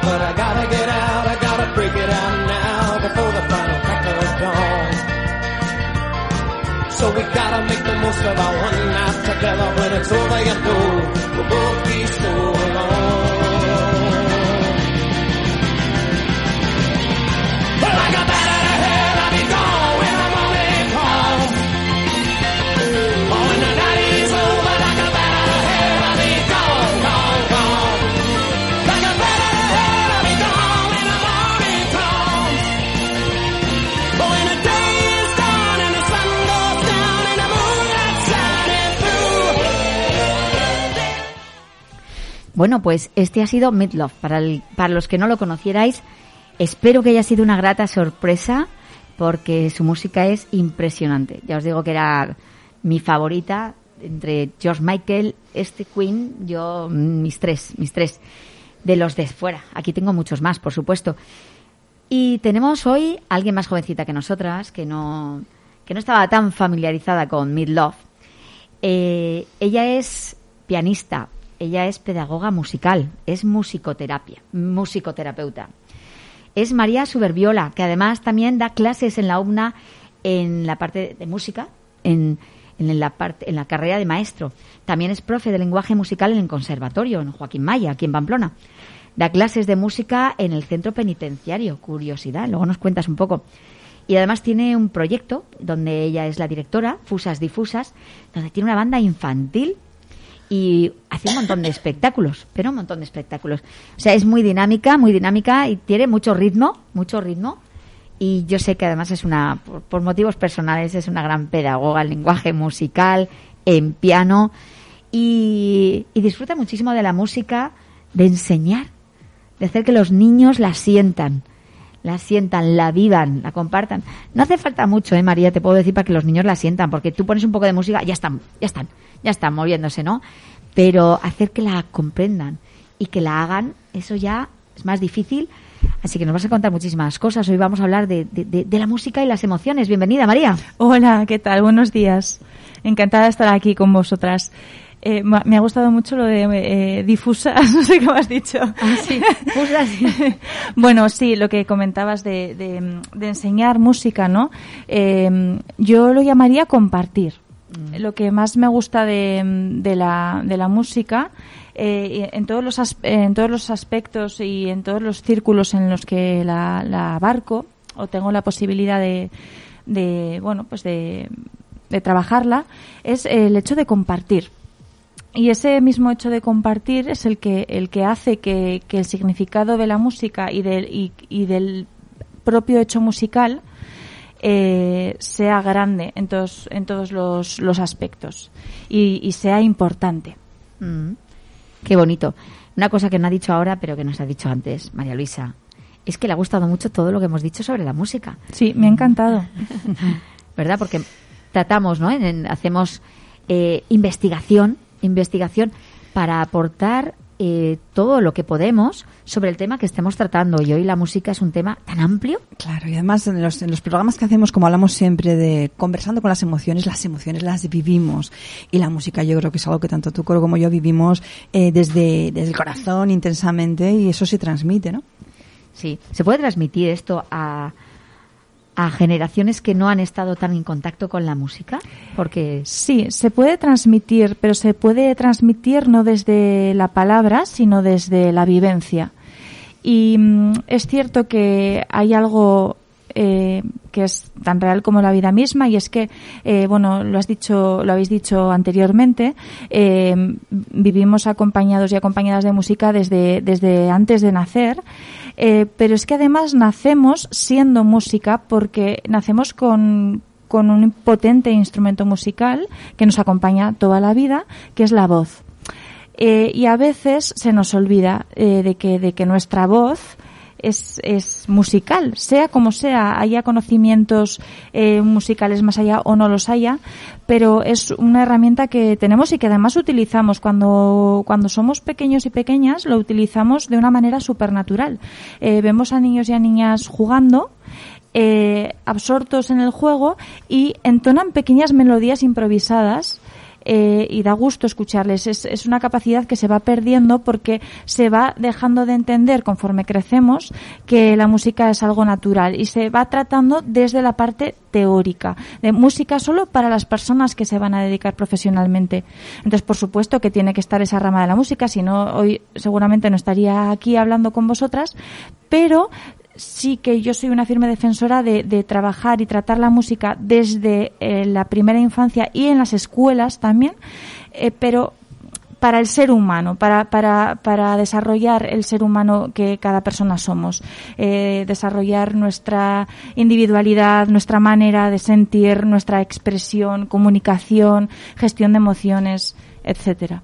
But I gotta get out, I gotta break it out now before the final crack of dawn. So we gotta make the most of our one night together. When it's over, you know we'll both Bueno, pues este ha sido Midlove. Para, el- para los que no lo conocierais, espero que haya sido una grata sorpresa porque su música es impresionante. Ya os digo que era mi favorita entre George Michael, este Queen, yo mm, mis tres, mis tres de los de fuera. Aquí tengo muchos más, por supuesto. Y tenemos hoy a alguien más jovencita que nosotras, que no, que no estaba tan familiarizada con Midlove. Eh, ella es pianista, ella es pedagoga musical, es musicoterapia, musicoterapeuta. Es María Suberbiola, que además también da clases en la UNA en la parte de música, en, en la parte, en la carrera de maestro. También es profe de lenguaje musical en el conservatorio, en Joaquín Maya, aquí en Pamplona. Da clases de música en el centro penitenciario, curiosidad, luego nos cuentas un poco. Y además tiene un proyecto donde ella es la directora, Fusas Difusas, donde tiene una banda infantil y hace un montón de espectáculos, pero un montón de espectáculos. O sea, es muy dinámica, muy dinámica y tiene mucho ritmo, mucho ritmo. Y yo sé que además es una, por, motivos personales, es una gran pedagoga en lenguaje musical, en piano y, y disfruta muchísimo de la música, de enseñar, de hacer que los niños la sientan, la sientan, la vivan, la compartan. No hace falta mucho, ¿eh, María? Te puedo decir para que los niños la sientan, porque tú pones un poco de música, ya están, ya están, ya están moviéndose, ¿no? Pero hacer que la comprendan y que la hagan, eso ya es más difícil. Así que nos vas a contar muchísimas cosas. Hoy vamos a hablar de, de- de- de la música y las emociones. Bienvenida, María. Hola, ¿qué tal? Buenos días. Encantada de estar aquí con vosotras. Eh, me ha gustado mucho lo de eh, difusas, no sé qué me has dicho. Ah, sí, bueno, sí, lo que comentabas de, de- de enseñar música, ¿no? Eh, yo lo llamaría compartir. Lo que más me gusta de, de la, de la música, eh, en, todos los en todos los aspectos y en todos los círculos en los que la, la abarco, o tengo la posibilidad de, de bueno, pues de, de trabajarla, es el hecho de compartir. Y ese mismo hecho de compartir es el que, el que hace que, que el significado de la música y del, y, y del propio hecho musical eh, sea grande en todos, en todos los, los aspectos y, y sea importante. Mm. Qué bonito. Una cosa que no ha dicho ahora, pero que nos ha dicho antes, María Luisa, es que le ha gustado mucho todo lo que hemos dicho sobre la música, Sí, me ha encantado. ¿verdad? Porque tratamos, ¿no? En- en- hacemos eh, investigación, investigación para aportar eh, todo lo que podemos sobre el tema que estemos tratando. Y hoy la música es un tema tan amplio. Claro, y además en los, en los programas que hacemos, como hablamos siempre de conversando con las emociones, las emociones las vivimos. Y la música yo creo que es algo que tanto tú como yo vivimos eh, desde, desde el corazón intensamente y eso se transmite, ¿no? Sí, se puede transmitir esto a, a generaciones que no han estado tan en contacto con la música, porque Sí, se puede transmitir, pero se puede transmitir no desde la palabra, sino desde la vivencia. Y mm, es cierto que hay algo eh, que es tan real como la vida misma y es que, eh, bueno, lo has dicho, lo habéis dicho anteriormente, eh, vivimos acompañados y acompañadas de música desde, desde antes de nacer, eh, pero es que además nacemos siendo música porque nacemos con, con un potente instrumento musical que nos acompaña toda la vida, que es la voz. Eh, y a veces se nos olvida eh, de, que, de que nuestra voz es, es musical, sea como sea, haya conocimientos eh, musicales más allá o no los haya, pero es una herramienta que tenemos y que además utilizamos cuando, cuando somos pequeños y pequeñas, lo utilizamos de una manera supernatural. Eh, vemos a niños y a niñas jugando eh, absortos en el juego y entonan pequeñas melodías improvisadas eh, y da gusto escucharles. Es, es una capacidad que se va perdiendo porque se va dejando de entender conforme crecemos que la música es algo natural y se va tratando desde la parte teórica, de música solo para las personas que se van a dedicar profesionalmente. Entonces, por supuesto que tiene que estar esa rama de la música, si no, hoy seguramente no estaría aquí hablando con vosotras, pero sí que yo soy una firme defensora de, trabajar y tratar la música desde eh, la primera infancia y en las escuelas también, eh, pero para el ser humano, para desarrollar el ser humano que cada persona somos, eh, desarrollar nuestra individualidad, nuestra manera de sentir, nuestra expresión, comunicación, gestión de emociones, etcétera.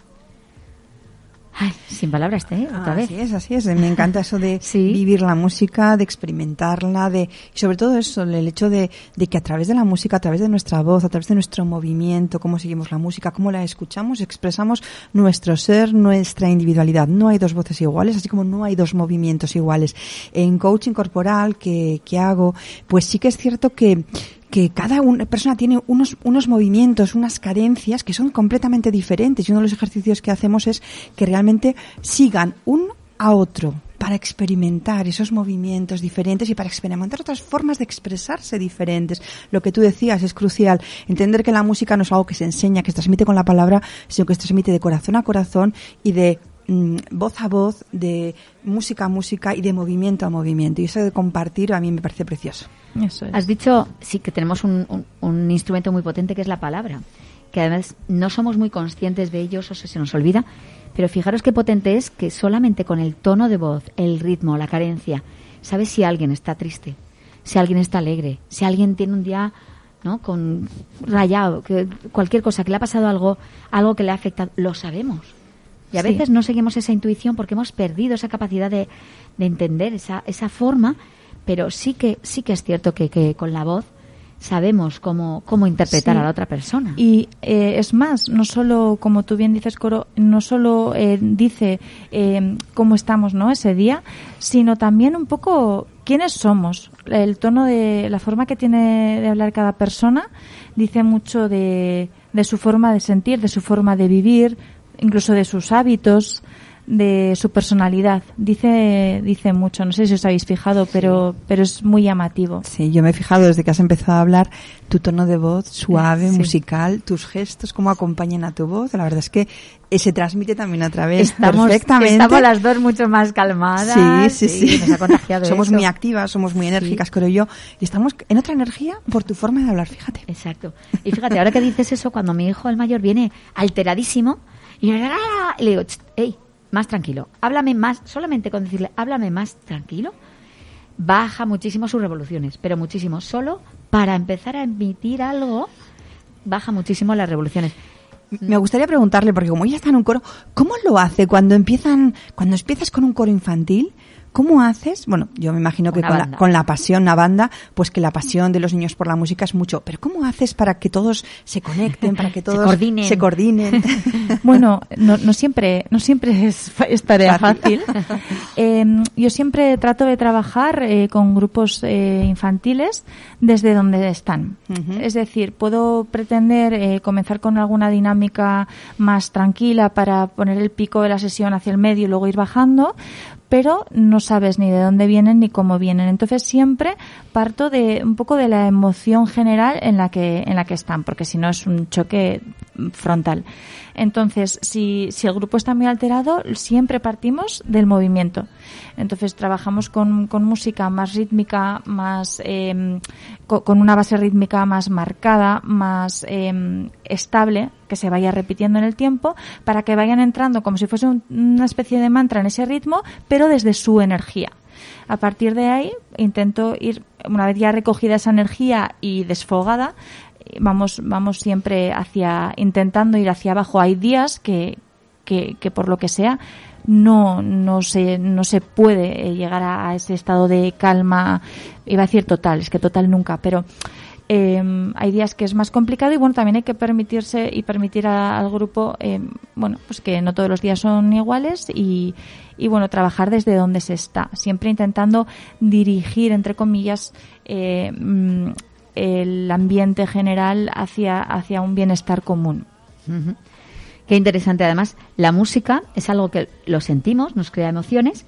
Ay, sin palabras, ¿eh? Otra vez. Así es, así es. Me encanta eso de Sí. vivir la música, de experimentarla, de y sobre todo eso, el hecho de, de que a través de la música, a través de nuestra voz, a través de nuestro movimiento, cómo seguimos la música, cómo la escuchamos, expresamos nuestro ser, nuestra individualidad. No hay dos voces iguales, así como no hay dos movimientos iguales. En coaching corporal que, que hago, pues sí que es cierto que que cada una persona tiene unos, unos movimientos, unas carencias que son completamente diferentes. Y uno de los ejercicios que hacemos es que realmente sigan un a otro para experimentar esos movimientos diferentes y para experimentar otras formas de expresarse diferentes. Lo que tú decías es crucial. Entender que la música no es algo que se enseña, que se transmite con la palabra, sino que se transmite de corazón a corazón y de mm, voz a voz, de música a música y de movimiento a movimiento. Y eso de compartir a mí me parece precioso. Eso es. Has dicho, sí, que tenemos un, un- un instrumento muy potente que es la palabra, que además no somos muy conscientes de ellos o se, se nos olvida, pero fijaros qué potente es que solamente con el tono de voz, el ritmo, la carencia, sabes si alguien está triste, si alguien está alegre, si alguien tiene un día ¿no? con rayado, que cualquier cosa, que le ha pasado algo, algo que le ha afectado, lo sabemos. Y a Sí. veces no seguimos esa intuición porque hemos perdido esa capacidad de, de entender esa, esa forma, pero sí que, sí que es cierto que, que con la voz sabemos cómo, cómo interpretar Sí. a la otra persona. Y eh, es más, no solo, como tú bien dices, Coro, no solo eh, dice eh, cómo estamos ¿no? ese día, sino también un poco quiénes somos. El tono de la forma que tiene de hablar cada persona dice mucho de, de su forma de sentir, de su forma de vivir, incluso de sus hábitos de su personalidad. Dice, dice mucho, no sé si os habéis fijado, pero, pero es muy llamativo. Sí, yo me he fijado desde que has empezado a hablar tu tono de voz suave, Sí. musical, tus gestos, cómo acompañan a tu voz. La verdad es que eh, se transmite también a través Estamos, perfectamente. estamos las dos mucho más calmadas. Sí, sí, sí. Nos ha contagiado somos eso. muy activas, somos muy enérgicas, creo yo. Y estamos en otra energía por tu forma de hablar, fíjate. Exacto. Y fíjate, ahora que dices eso, cuando mi hijo el mayor viene alteradísimo "Ah", y le digo, "Ch, hey, más tranquilo, háblame más, solamente con decirle, háblame más tranquilo, baja muchísimo sus revoluciones, pero muchísimo. Solo para empezar a emitir algo, baja muchísimo las revoluciones. Me gustaría preguntarle, porque como ella está en un coro, ¿cómo lo hace cuando empiezan, cuando empiezas con un coro infantil? ¿Cómo haces? Bueno, yo me imagino que con la, banda. con la pasión, una banda, pues que la pasión de los niños por la música es mucho. Pero ¿cómo haces para que todos se conecten, para que todos coordinen. se coordinen? Bueno, no, no siempre, no siempre es, fa- es tarea fácil. Eh, yo siempre trato de trabajar eh, con grupos eh, infantiles desde donde están. Es decir, puedo pretender eh, comenzar con alguna dinámica más tranquila para poner el pico de la sesión hacia el medio y luego ir bajando, pero no sabes ni de dónde vienen ni cómo vienen. Entonces siempre parto de un poco de la emoción general en la que en la que están, porque si no es un choque frontal. Entonces, si, si el grupo está muy alterado, siempre partimos del movimiento. Entonces, trabajamos con, con música más rítmica, más eh, co- con una base rítmica más marcada, más eh, estable, que se vaya repitiendo en el tiempo, para que vayan entrando como si fuese un- una especie de mantra en ese ritmo, pero desde su energía. A partir de ahí intento ir, una vez ya recogida esa energía y desfogada, vamos, vamos siempre hacia, intentando ir hacia abajo. Hay días que, que, por lo que sea no, no se, no se puede eh, llegar a, ese estado de calma, iba a decir total, es que total nunca, pero eh, hay días que es más complicado y bueno, también hay que permitirse y permitir al grupo, eh, bueno, pues que no todos los días son iguales y, y bueno, trabajar desde donde se está, siempre intentando dirigir, entre comillas, eh, mm, el ambiente general hacia, hacia un bienestar común. Qué interesante. Además, la música es algo que lo sentimos, nos crea emociones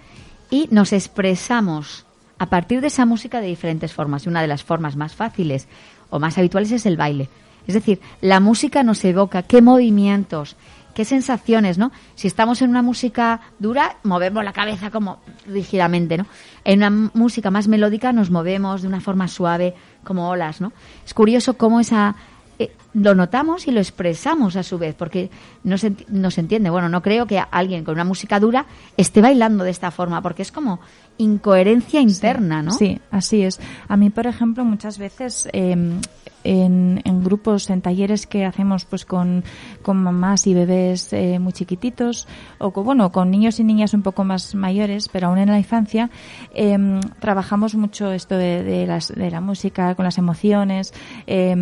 y nos expresamos a partir de esa música de diferentes formas. Y una de las formas más fáciles o más habituales es el baile. Es decir, la música nos evoca qué movimientos, qué sensaciones, ¿no? Si estamos en una música dura, movemos la cabeza como rígidamente, ¿no? En una música más melódica nos movemos de una forma suave, como olas, ¿no? Es curioso cómo esa eh, lo notamos y lo expresamos a su vez, porque no se, no se entiende. Bueno, no creo que alguien con una música dura esté bailando de esta forma, porque es como incoherencia interna, ¿no? Sí, así es. A mí, por ejemplo, muchas veces eh, en, en grupos, en talleres que hacemos pues con, con mamás y bebés eh, muy chiquititos, o con, bueno, con niños y niñas un poco más mayores, pero aún en la infancia, eh, trabajamos mucho esto de, de, las, de la música, con las emociones, eh,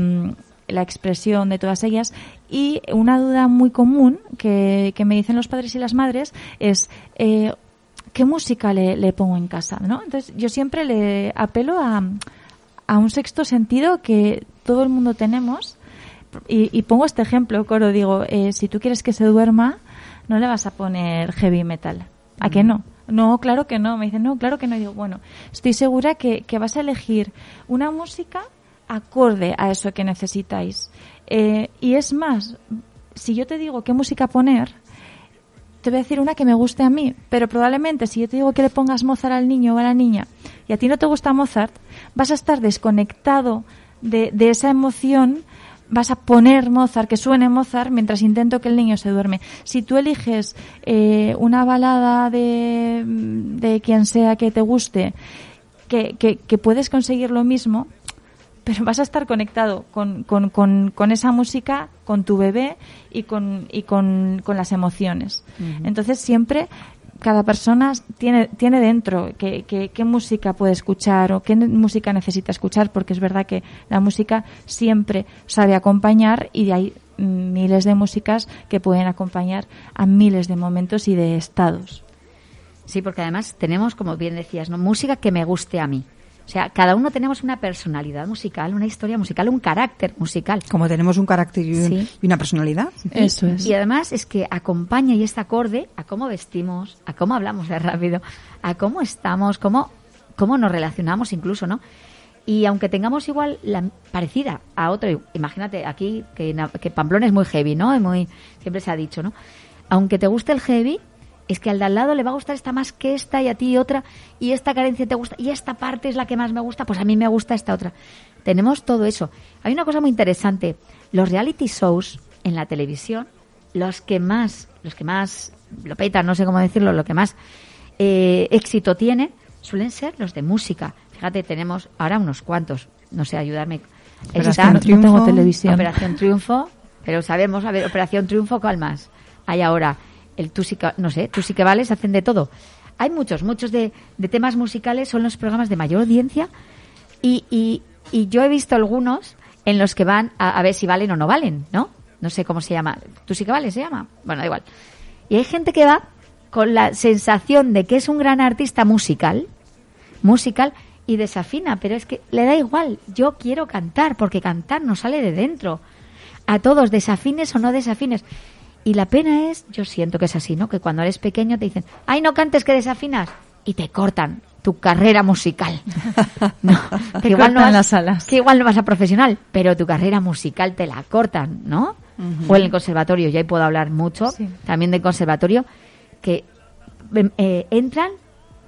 la expresión de todas ellas y una duda muy común que, que me dicen los padres y las madres es eh, ¿qué música le, le pongo en casa? ¿no? Entonces yo siempre le apelo a, a un sexto sentido que todo el mundo tenemos y, y pongo este ejemplo, Coro, digo, eh, si tú quieres que se duerma, no le vas a poner heavy metal. ¿A qué no? No, claro que no. Me dicen, no, claro que no. Y digo, bueno, estoy segura que, que vas a elegir una música acorde a eso que necesitáis. Eh, y es más, si yo te digo qué música poner, te voy a decir una que me guste a mí, pero probablemente si yo te digo que le pongas Mozart al niño o a la niña y a ti no te gusta Mozart, vas a estar desconectado de, de esa emoción, vas a poner Mozart, que suene Mozart, mientras intento que el niño se duerme. Si tú eliges eh, una balada de, de quien sea que te guste, que, que, que puedes conseguir lo mismo, pero vas a estar conectado con, con, con, con esa música, con tu bebé y con, y con, con las emociones. Entonces siempre cada persona tiene, tiene dentro qué, qué, música puede escuchar o qué música necesita escuchar, porque es verdad que la música siempre sabe acompañar y de ahí mm, miles de músicas que pueden acompañar a miles de momentos y de estados. Sí, porque además tenemos, como bien decías, ¿no? música que me guste a mí. O sea, cada uno tenemos una personalidad musical, una historia musical, un carácter musical. Como tenemos un carácter y, un- Sí. y una personalidad. Eso es. Y además es que acompaña y está acorde a cómo vestimos, a cómo hablamos de rápido, a cómo estamos, cómo, cómo nos relacionamos incluso, ¿no? Y aunque tengamos igual la parecida a otro, imagínate aquí que, que Pamplona es muy heavy, ¿no? Es muy, siempre se ha dicho, ¿no? Aunque te guste el heavy, es que al de al lado le va a gustar esta más que esta y a ti otra, y esta carencia te gusta, y esta parte es la que más me gusta, pues a mí me gusta esta otra. Tenemos todo eso. Hay una cosa muy interesante. Los reality shows en la televisión, los que más, los que más lo petan, no sé cómo decirlo, lo que más eh, éxito tienen, suelen ser los de música. Fíjate, tenemos ahora unos cuantos. No sé, ayudarme. Operación Está Triunfo. no tengo televisión. Operación Triunfo, pero sabemos, a ver, Operación Triunfo, ¿cuál más? Hay ahora el tú sí que, no sé, tú sí que vales, hacen de todo. hay muchos, muchos de, de temas musicales son los programas de mayor audiencia y, y, y yo he visto algunos en los que van a, a ver si valen o no valen, ¿no? No sé cómo se llama. ¿Tú sí que vales se llama? Bueno, da igual. Y hay gente que va con la sensación de que es un gran artista musical, musical, y desafina, pero es que le da igual. Yo quiero cantar, porque cantar no sale de dentro. A todos, desafines o no desafines. Y la pena es, yo siento que es así, ¿no? Que cuando eres pequeño te dicen, ay, no cantes que desafinas. Y te cortan tu carrera musical. No, que igual no vas, las alas. que igual no vas a profesional, pero tu carrera musical te la cortan, ¿no? O en el conservatorio, yo ahí puedo hablar mucho, Sí. también del conservatorio, que em, eh, entran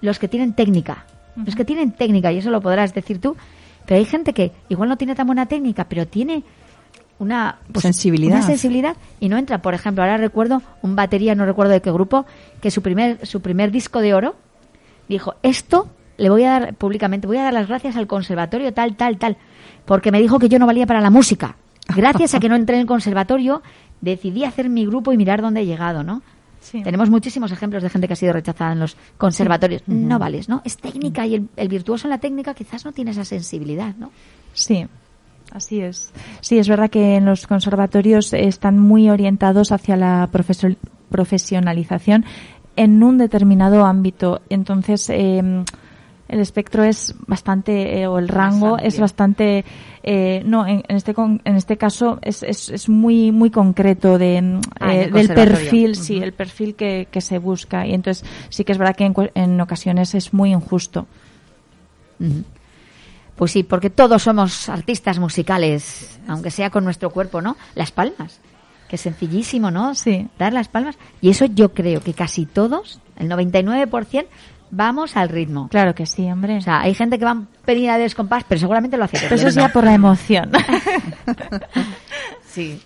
los que tienen técnica, los que tienen técnica, y eso lo podrás decir tú, pero hay gente que igual no tiene tan buena técnica, pero tiene una pues, Sensibilidad. una sensibilidad y no entra. Por ejemplo, ahora recuerdo un batería, no recuerdo de qué grupo, que su primer su primer disco de oro dijo esto le voy a dar públicamente, voy a dar las gracias al conservatorio tal tal tal, porque me dijo que yo no valía para la música. Gracias a que no entré en el conservatorio, decidí hacer mi grupo y mirar dónde he llegado, ¿no? Sí. Tenemos muchísimos ejemplos de gente que ha sido rechazada en los conservatorios. No vales, ¿no? Es técnica y el, el virtuoso en la técnica quizás no tiene esa sensibilidad, ¿no? Sí, así es. Sí, es verdad que en los conservatorios están muy orientados hacia la profesio- profesionalización en un determinado ámbito. Entonces, eh, el espectro es bastante, eh, o el rango es bastante, eh, no, en, en este con- en este caso es, es, es muy muy concreto de mm, Ah, eh, el del perfil, sí, el perfil que, que se busca y entonces sí que es verdad que en, en ocasiones es muy injusto. Ujú. Pues sí, porque todos somos artistas musicales, aunque sea con nuestro cuerpo, ¿no? Las palmas. Que sencillísimo, ¿no? Sí. Dar las palmas. Y eso yo creo que casi todos, el 99%, vamos al ritmo. Claro que sí, hombre. O sea, hay gente que va pedir a descompás, pero seguramente lo hace. Pero eso es ya por la emoción. Sí.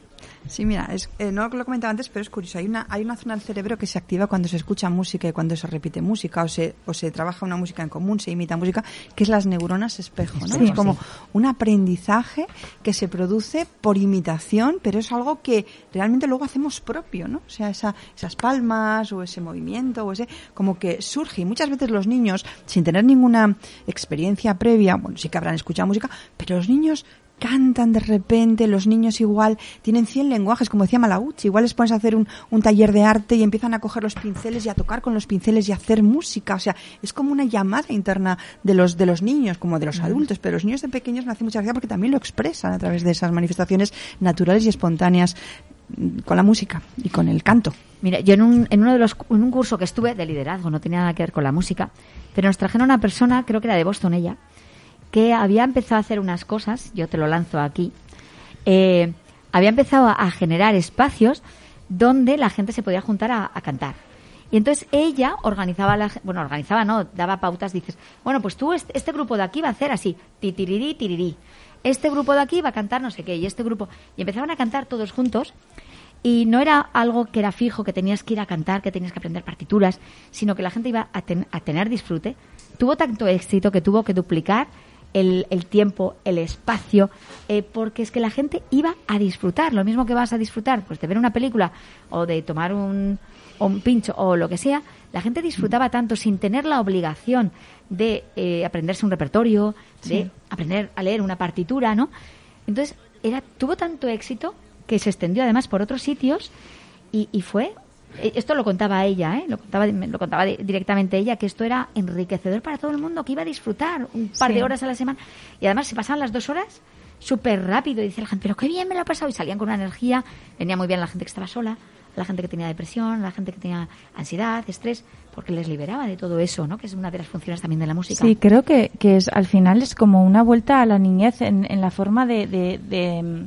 Sí, mira, es, eh, no lo comentaba antes, pero es curioso. Hay una, hay una zona del cerebro que se activa cuando se escucha música y cuando se repite música o se, o se trabaja una música en común, se imita música, que es las neuronas espejo, ¿no? Sí. es como un aprendizaje que se produce por imitación, pero es algo que realmente luego hacemos propio, ¿no? O sea, esa, esas palmas o ese movimiento o ese, como que surge. Y muchas veces los niños, sin tener ninguna experiencia previa, bueno, sí que habrán escuchado música, pero los niños cantan de repente, los niños igual tienen 100 lenguajes, como decía Malauchi, igual les pones a hacer un, un taller de arte y empiezan a coger los pinceles y a tocar con los pinceles y a hacer música, o sea, es como una llamada interna de los de los niños, como de los adultos, pero los niños de pequeños me hace mucha gracia porque también lo expresan a través de esas manifestaciones naturales y espontáneas mm, con la música y con el canto. Mira, yo en un, en uno de los en un curso que estuve de liderazgo, no tenía nada que ver con la música, pero nos trajeron una persona, creo que era de Boston ella, que había empezado a hacer unas cosas, yo te lo lanzo aquí, eh, había empezado a, generar espacios donde la gente se podía juntar a, a cantar. Y entonces ella organizaba, la, bueno, organizaba, no, daba pautas, dices, bueno, pues tú, este, este grupo de aquí va a hacer así, titirirí, tirirí. Este grupo de aquí va a cantar no sé qué, y este grupo. Y empezaban a cantar todos juntos, y no era algo que era fijo, que tenías que ir a cantar, que tenías que aprender partituras, sino que la gente iba a, ten- a tener disfrute. Tuvo tanto éxito que tuvo que duplicar el, el tiempo, el espacio, eh, porque es que la gente iba a disfrutar. Lo mismo que vas a disfrutar pues de ver una película o de tomar un, un pincho o lo que sea, la gente disfrutaba tanto sin tener la obligación de eh, aprenderse un repertorio, de aprender a leer una partitura, ¿no? Entonces, era, tuvo tanto éxito que se extendió además por otros sitios y, y fue esto lo contaba ella, ¿eh? lo contaba, lo contaba di- directamente ella, que esto era enriquecedor para todo el mundo, que iba a disfrutar un par Sí. de horas a la semana. Y además se pasaban las dos horas súper rápido y dice la gente, pero qué bien me lo ha pasado. Y salían con una energía, venía muy bien la gente que estaba sola, la gente que tenía depresión, la gente que tenía ansiedad, estrés, porque les liberaba de todo eso, ¿no? que es una de las funciones también de la música. Sí, creo que, que es, al final es como una vuelta a la niñez en, en la forma de, de, de,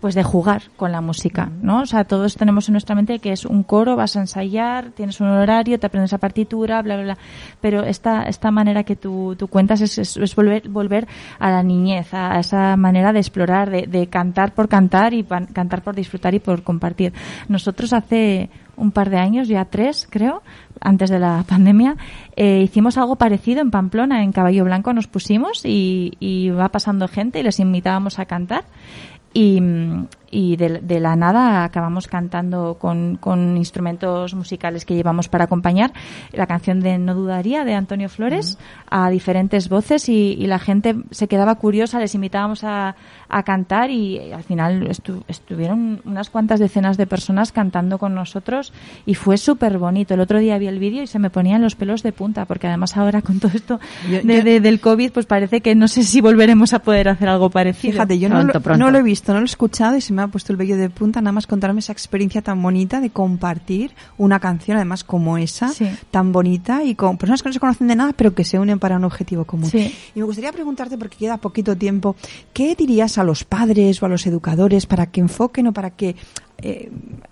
pues de jugar con la música, ¿no? O sea, todos tenemos en nuestra mente que es un coro, vas a ensayar, tienes un horario, te aprendes la partitura, bla, bla, bla. Pero esta, esta manera que tú, tú cuentas es, es, es volver, volver a la niñez, a, a esa manera de explorar, de, de cantar por cantar y pan- cantar por disfrutar y por compartir. Nosotros hace un par de años, ya tres, creo, antes de la pandemia, eh, hicimos algo parecido en Pamplona, en Caballo Blanco nos pusimos y, y va pasando gente y les invitábamos a cantar. Y, mm, y de, de la nada acabamos cantando con, con instrumentos musicales que llevamos para acompañar la canción de No dudaría de Antonio Flores a diferentes voces y, y la gente se quedaba curiosa, les invitábamos a, a cantar y al final estu- estuvieron unas cuantas decenas de personas cantando con nosotros y fue súper bonito. El otro día vi el vídeo y se me ponían los pelos de punta porque además ahora con todo esto Yo- de- yo- de- del COVID pues parece que no sé si volveremos a poder hacer algo parecido. Fíjate, yo no, Pronto, lo, pronto. no lo he visto, no lo he escuchado y se me ha puesto el vello de punta nada más contarme esa experiencia tan bonita de compartir una canción, además como esa, Sí. tan bonita y con personas que no se conocen de nada, pero que se unen para un objetivo común. Sí. Y me gustaría preguntarte, porque queda poquito tiempo, ¿qué dirías a los padres o a los educadores para que enfoquen o para que eh,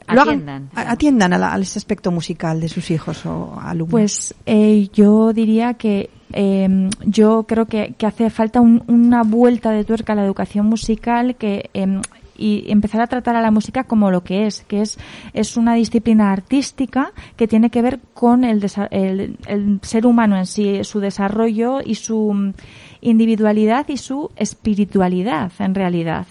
lo hagan- Atiendan. a- atiendan a, la- a ese aspecto musical de sus hijos o alumnos? Pues eh, yo diría que eh, yo creo que, que hace falta un- una vuelta de tuerca a la educación musical que eh, y empezar a tratar a la música como lo que es, que es, es una disciplina artística que tiene que ver con el, el, el ser humano en sí, su desarrollo y su mm, individualidad y su espiritualidad en realidad.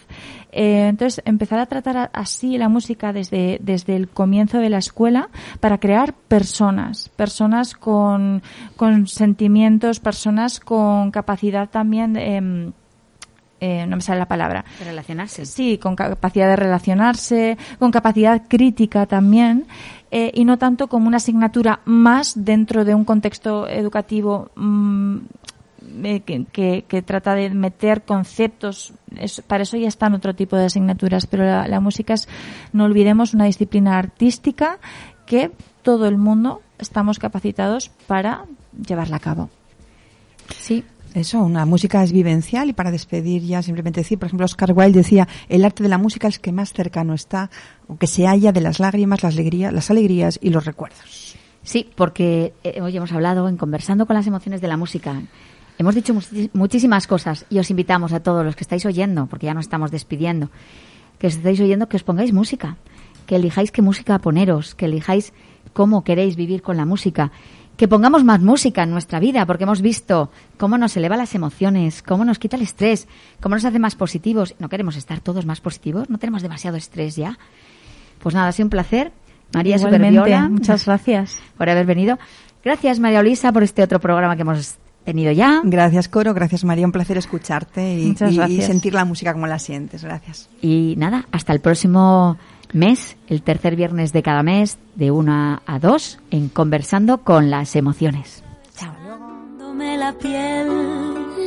Eh, entonces, empezar a tratar así la música desde, desde el comienzo de la escuela para crear personas, personas con, con sentimientos, personas con capacidad también, em, eh, no me sale la palabra, De relacionarse. Sí, con capacidad de relacionarse, con capacidad crítica también, eh, y no tanto como una asignatura más dentro de un contexto educativo mm, eh, que, que- que trata de meter conceptos. Es- para eso ya están otro tipo de asignaturas, pero la, la música es, no olvidemos, una disciplina artística que todo el mundo estamos capacitados para llevarla a cabo. Sí, Eso, una música es vivencial y para despedir ya simplemente decir, por ejemplo, Oscar Wilde decía, el arte de la música es que más cercano está o que se halla de las lágrimas, las alegrías, las alegrías y los recuerdos. Sí, porque eh, hoy hemos hablado en conversando con las emociones de la música. Hemos dicho muchísimas cosas y os invitamos a todos los que estáis oyendo, porque ya nos estamos despidiendo, que os estáis oyendo que os pongáis música, que elijáis qué música poneros, que elijáis cómo queréis vivir con la música, que pongamos más música en nuestra vida, porque hemos visto cómo nos eleva las emociones, cómo nos quita el estrés, cómo nos hace más positivos. No queremos estar todos más positivos, no tenemos demasiado estrés ya. Pues nada, ha sido un placer. María Superviola, muchas gracias. por haber venido. Gracias, María Luisa, por este otro programa que hemos tenido ya. Gracias, Coro. Gracias, María. Un placer escucharte y, sentir la música como la sientes. Gracias. Y nada, hasta el próximo mes, el tercer viernes de cada mes, de 1 a 2, en Conversando con las Emociones. Chao. La piel,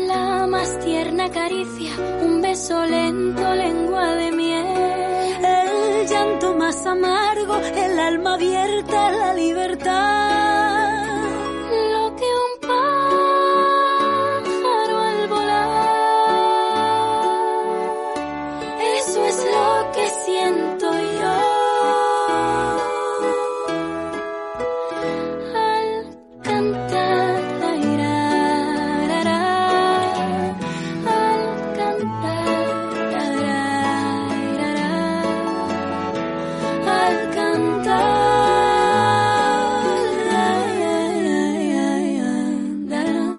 la más tierna caricia, un beso lento, lengua de miel, el llanto más amargo, el alma abierta, la libertad.